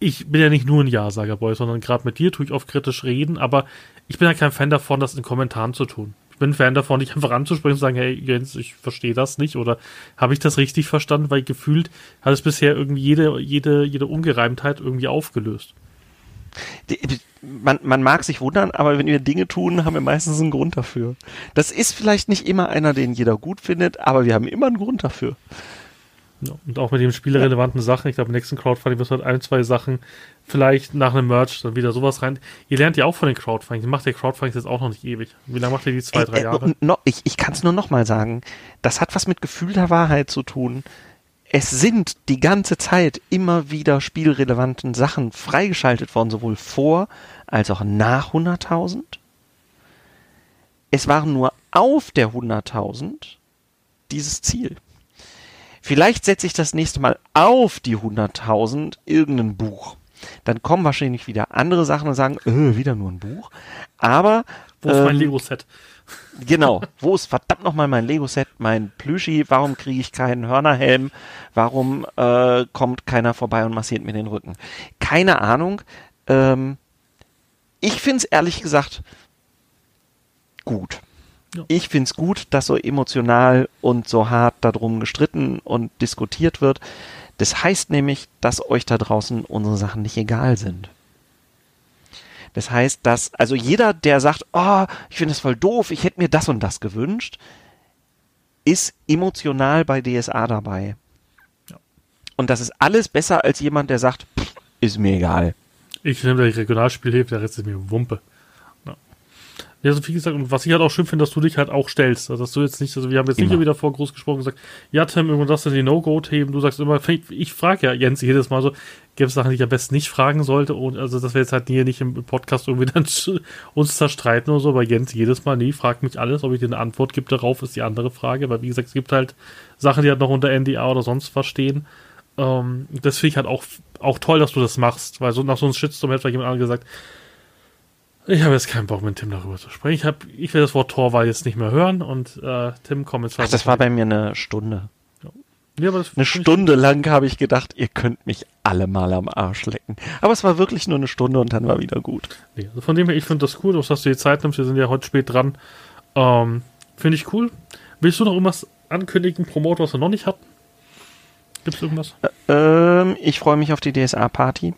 ich bin ja nicht nur ein Ja-Sager-Boy, sondern gerade mit dir tue ich oft kritisch reden, aber ich bin ja kein Fan davon, das in Kommentaren zu tun. Bin Fan davon, nicht einfach anzusprechen und sagen, hey Jens, ich verstehe das nicht oder habe ich das richtig verstanden, weil gefühlt hat es bisher irgendwie jede, jede, jede Ungereimtheit irgendwie aufgelöst. Die, man, man mag sich wundern, aber wenn wir Dinge tun, haben wir meistens einen Grund dafür. Das ist vielleicht nicht immer einer, den jeder gut findet, aber wir haben immer einen Grund dafür. Ja, und auch mit den spielerelevanten ja. Sachen. Ich glaube, im nächsten Crowdfunding wird halt ein, zwei Sachen vielleicht nach einem Merch dann wieder sowas rein. Ihr lernt ja auch von den Crowdfundings. Ihr macht der Crowdfundings jetzt auch noch nicht ewig. Wie lange macht ihr die? Zwei, drei Jahre? Äh, no, ich ich kann es nur noch mal sagen. Das hat was mit Gefühl der Wahrheit zu tun. Es sind die ganze Zeit immer wieder spielrelevanten Sachen freigeschaltet worden, sowohl vor als auch nach 100.000. Es waren nur auf der 100.000 dieses Ziel. Vielleicht setze ich das nächste Mal auf die 100.000 irgendein Buch. Dann kommen wahrscheinlich wieder andere Sachen und sagen, äh, wieder nur ein Buch. Aber. Wo ist ähm, mein Lego-Set? Genau. Wo ist verdammt nochmal mein Lego-Set, mein Plüschi? Warum kriege ich keinen Hörnerhelm? Warum äh, kommt keiner vorbei und massiert mir den Rücken? Keine Ahnung. Ähm, ich finde es ehrlich gesagt gut. Ja. Ich finde es gut, dass so emotional und so hart darum gestritten und diskutiert wird. Das heißt nämlich, dass euch da draußen unsere Sachen nicht egal sind. Das heißt, dass, also jeder, der sagt, oh, ich finde das voll doof, ich hätte mir das und das gewünscht, ist emotional bei DSA dabei. Ja. Und das ist alles besser als jemand, der sagt, pff, ist mir egal. Ich nehme das Regionalspiel hilft, der Rest ist mir Wumpe. Ja, so viel gesagt, und was ich halt auch schön finde, dass du dich halt auch stellst. Also, dass du jetzt nicht, also wir haben jetzt immer. nicht wieder vor groß gesprochen und gesagt, ja, Tim, irgendwann das sind die No-Go-Themen. Du sagst immer, ich, frage ja Jens jedes Mal so, gibt es Sachen, die ich am besten nicht fragen sollte. Und also, dass wir jetzt halt hier nicht im Podcast irgendwie dann uns zerstreiten oder so, aber Jens jedes Mal, nee, fragt mich alles, ob ich dir eine Antwort gibt darauf, ist die andere Frage. Weil, wie gesagt, es gibt halt Sachen, die halt noch unter NDA oder sonst was stehen. Ähm, das finde ich halt auch, auch toll, dass du das machst, weil so nach so einem Shitstorm hätte vielleicht jemand gesagt, ich habe jetzt keinen Bock mit Tim darüber zu sprechen. Ich, hab, ich will das Wort Torwahl jetzt nicht mehr hören und äh, Tim kommt jetzt Ach, das war bei mir eine Stunde. Ja. Ja, eine Stunde lang habe ich gedacht, ihr könnt mich alle mal am Arsch lecken. Aber es war wirklich nur eine Stunde und dann war wieder gut. Nee, also von dem her, ich finde das cool, dass du die Zeit nimmst. Wir sind ja heute spät dran. Ähm, finde ich cool. Willst du noch irgendwas ankündigen, promoten, was wir noch nicht hatten? Gibt es irgendwas? ähm, ich freue mich auf die DSA-Party.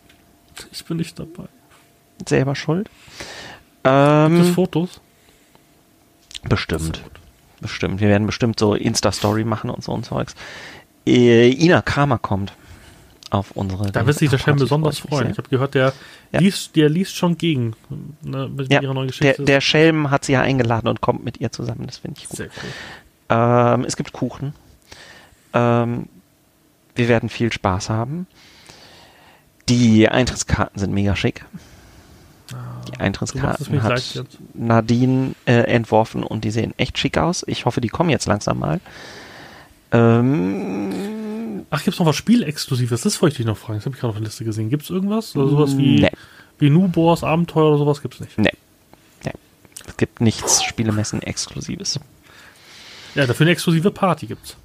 Ich bin nicht dabei. Selber schuld. Ähm, Gibt es Fotos? Bestimmt. Bestimmt. Wir werden bestimmt so Insta-Story machen und so und Zeugs. Äh, Ina Kramer kommt auf unsere. Da wird sich der Schelm besonders freuen. Ich habe gehört, der, ja. liest, der liest schon gegen ne, mit ja, ihrer neuen Geschichte. Der, der Schelm hat sie ja eingeladen und kommt mit ihr zusammen. Das finde ich gut. Sehr cool. Ähm, es gibt Kuchen. Ähm, wir werden viel Spaß haben. Die Eintrittskarten sind mega schick. Die Eintrittskarten hat Nadine äh, entworfen und die sehen echt schick aus. Ich hoffe, die kommen jetzt langsam mal. Ähm, Ach, gibt es noch was Spielexklusives? Das wollte ich dich noch fragen. Das habe ich gerade auf der Liste gesehen. Gibt es irgendwas? Oder sowas wie, nee. wie Nubors Abenteuer oder sowas gibt es nicht? Nee. nee. Es gibt nichts Spielemessen-Exklusives. Ja, dafür eine exklusive Party gibt's.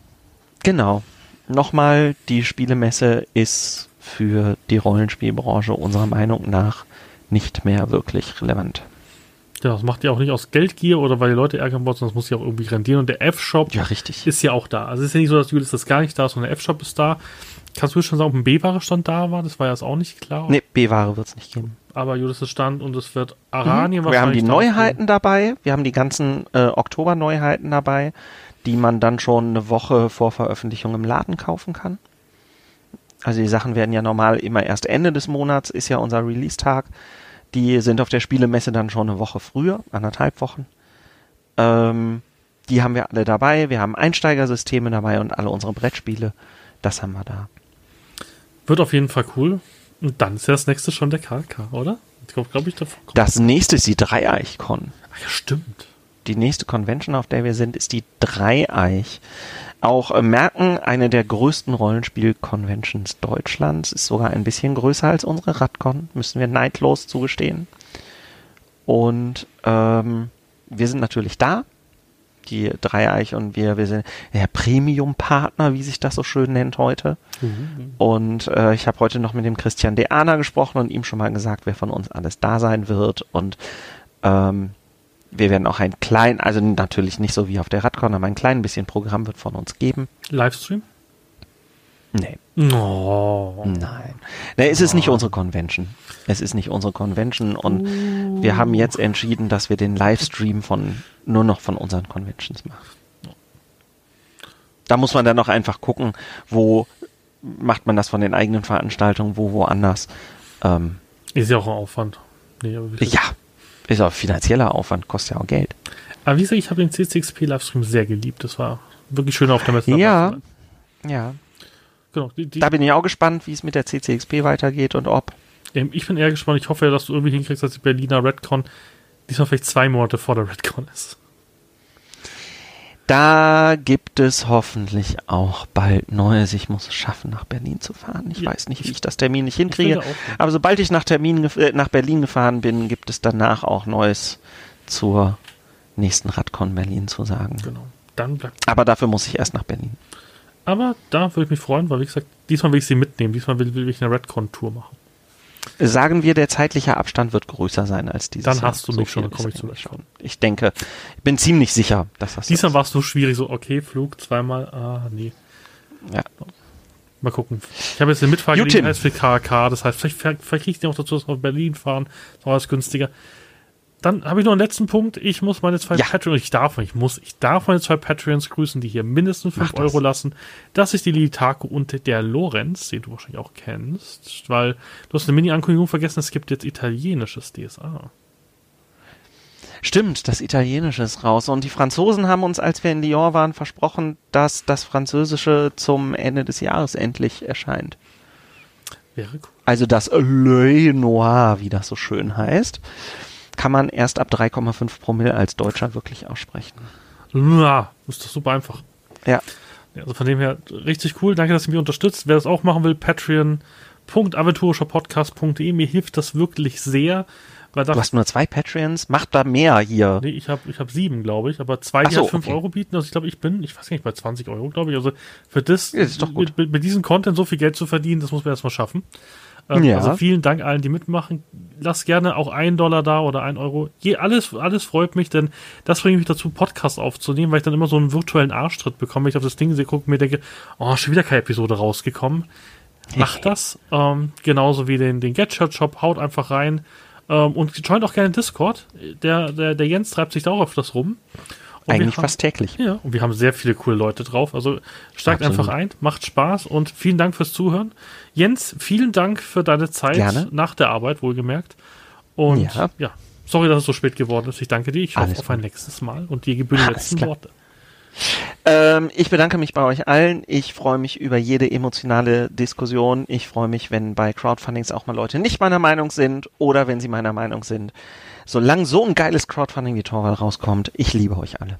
Genau. Nochmal, die Spielemesse ist für die Rollenspielbranche unserer Meinung nach nicht mehr wirklich relevant. Ja, das macht ja auch nicht aus Geldgier oder weil die Leute ärgern wollen, sondern das muss ja auch irgendwie rendieren. Und der F-Shop ja, richtig. ist ja auch da. Also es ist ja nicht so, dass Julius das gar nicht da ist, sondern der F-Shop ist da. Kannst du schon sagen, ob ein B-Ware-Stand da war? Das war ja jetzt auch nicht klar. Nee, B-Ware wird es nicht geben. Aber Julius stand und es wird Aranien mhm. Wir haben die Neuheiten dabei. Wir haben die ganzen äh, Oktober-Neuheiten dabei, die man dann schon eine Woche vor Veröffentlichung im Laden kaufen kann. Also die Sachen werden ja normal immer erst Ende des Monats, ist ja unser Release-Tag. Die sind auf der Spielemesse dann schon eine Woche früher, anderthalb Wochen. Ähm, die haben wir alle dabei. Wir haben Einsteigersysteme dabei und alle unsere Brettspiele. Das haben wir da. Wird auf jeden Fall cool. Und dann ist ja das nächste schon der KK, oder? Ich glaube, glaub ich, davon Das nächste ist die Dreieich-Con. Ach ja, stimmt. Die nächste Convention, auf der wir sind, ist die Dreieich auch äh, merken, eine der größten Rollenspiel-Conventions Deutschlands ist sogar ein bisschen größer als unsere Radcon, müssen wir neidlos zugestehen. Und ähm, wir sind natürlich da, die Dreieich und wir, wir sind der Premium-Partner, wie sich das so schön nennt heute. Mhm. Und äh, ich habe heute noch mit dem Christian Deaner gesprochen und ihm schon mal gesagt, wer von uns alles da sein wird. Und ähm, wir werden auch ein klein, also natürlich nicht so wie auf der Radcon, aber ein klein bisschen Programm wird von uns geben. Livestream? Nee. Oh. Nein. Nee, es ist nicht unsere Convention. Es ist nicht unsere Convention und wir haben jetzt entschieden, dass wir den Livestream von nur noch von unseren Conventions machen. Da muss man dann noch einfach gucken, wo macht man das von den eigenen Veranstaltungen, wo woanders. Ähm, Ist ja auch ein Aufwand. Nee, ja, ist auch finanzieller Aufwand, kostet ja auch Geld. Aber wie gesagt, ich habe den CCXP Livestream sehr geliebt. Das war wirklich schön auf der Messe. Ja. Ja, Genau. Die, die, da bin ich auch gespannt, wie es mit der CCXP weitergeht und ob. ähm, ich bin eher gespannt. Ich hoffe ja, dass du irgendwie hinkriegst, dass die Berliner Redcon diesmal vielleicht zwei Monate vor der Redcon ist. Da gibt es hoffentlich auch bald Neues. Ich muss es schaffen, nach Berlin zu fahren. Ich Ja, weiß nicht, wie ich- das Termin nicht hinkriege. Aber sobald ich nach, Termin, äh, nach Berlin gefahren bin, gibt es danach auch Neues zur nächsten Radcon Berlin zu sagen. Genau. Dann bleibt. Aber dafür muss ich erst nach Berlin. Aber da würde ich mich freuen, weil wie gesagt, diesmal will ich sie mitnehmen. Diesmal will, will ich eine Redcon-Tour machen. Sagen wir, der zeitliche Abstand wird größer sein als dieses Dann Jahr. hast du mich schon, dann komm ist ich zu eigentlich schon. Ich denke, ich bin ziemlich sicher, dass das Diesmal war es so schwierig, so, okay, Flug zweimal, ah, nee. Ja. Mal gucken. Ich habe jetzt eine Mitfahrgelegenheit für KK, das heißt, vielleicht, vielleicht kriege ich die auch dazu, dass wir nach Berlin fahren, ist auch alles günstiger. Dann habe ich noch einen letzten Punkt. Ich muss meine zwei Ja. Patreons, ich darf, ich muss, ich darf meine zwei Patreons grüßen, die hier mindestens 5 Mach das. Euro lassen. Das ist die Lilitaku und der Lorenz, den du wahrscheinlich auch kennst, weil du hast eine Mini-Ankündigung vergessen, es gibt jetzt italienisches DSA. Stimmt, das Italienische ist raus. Und die Franzosen haben uns, als wir in Lyon waren, versprochen, dass das Französische zum Ende des Jahres endlich erscheint. Wäre cool. Also das Le Noir, wie das so schön heißt, kann man erst ab 3,5 Promille als Deutscher wirklich aussprechen. Ja, ist doch super einfach. Ja. Also von dem her richtig cool. Danke, dass ihr mich unterstützt. Wer das auch machen will, patreon.aventurischerpodcast.de. Mir hilft das wirklich sehr. Weil Du hast nur zwei Patreons, mach da mehr hier. nee, ich habe ich hab sieben, glaube ich, aber zwei, die so, halt 5 okay. Euro bieten. Also ich glaube, ich bin, ich weiß nicht, bei 20 Euro, glaube ich. Also für das, Ja, das. Mit, mit, mit diesem Content so viel Geld zu verdienen, das muss man erstmal schaffen. Ähm, Ja. Also vielen Dank allen, die mitmachen. Lasst gerne auch einen Dollar da oder ein Euro. Je, alles, alles freut mich, denn das bringt mich dazu, Podcast aufzunehmen, weil ich dann immer so einen virtuellen Arschtritt bekomme, wenn ich auf das Ding sehe, gucke und mir denke, oh, schon wieder keine Episode rausgekommen. Macht das. ähm, genauso wie den, den Gadget-Shop. Haut einfach rein. Ähm, und joint auch gerne Discord. Der, der, der Jens treibt sich da auch öfters rum. Eigentlich haben- fast täglich. ja, und wir haben sehr viele coole Leute drauf. Also steigt Absolut. einfach ein, macht Spaß und vielen Dank fürs Zuhören. Jens, vielen Dank für deine Zeit Gerne. nach der Arbeit, wohlgemerkt. Und Ja. ja. sorry, dass es so spät geworden ist. Ich danke dir. Ich hoffe Alles auf ein nächstes Mal und dir gebühren die letzten. Worte. Ähm, ich bedanke mich bei euch allen. Ich freue mich über jede emotionale Diskussion. Ich freue mich, wenn bei Crowdfundings auch mal Leute nicht meiner Meinung sind oder wenn sie meiner Meinung sind. Solange so ein geiles Crowdfunding wie Torwall rauskommt, ich liebe euch alle.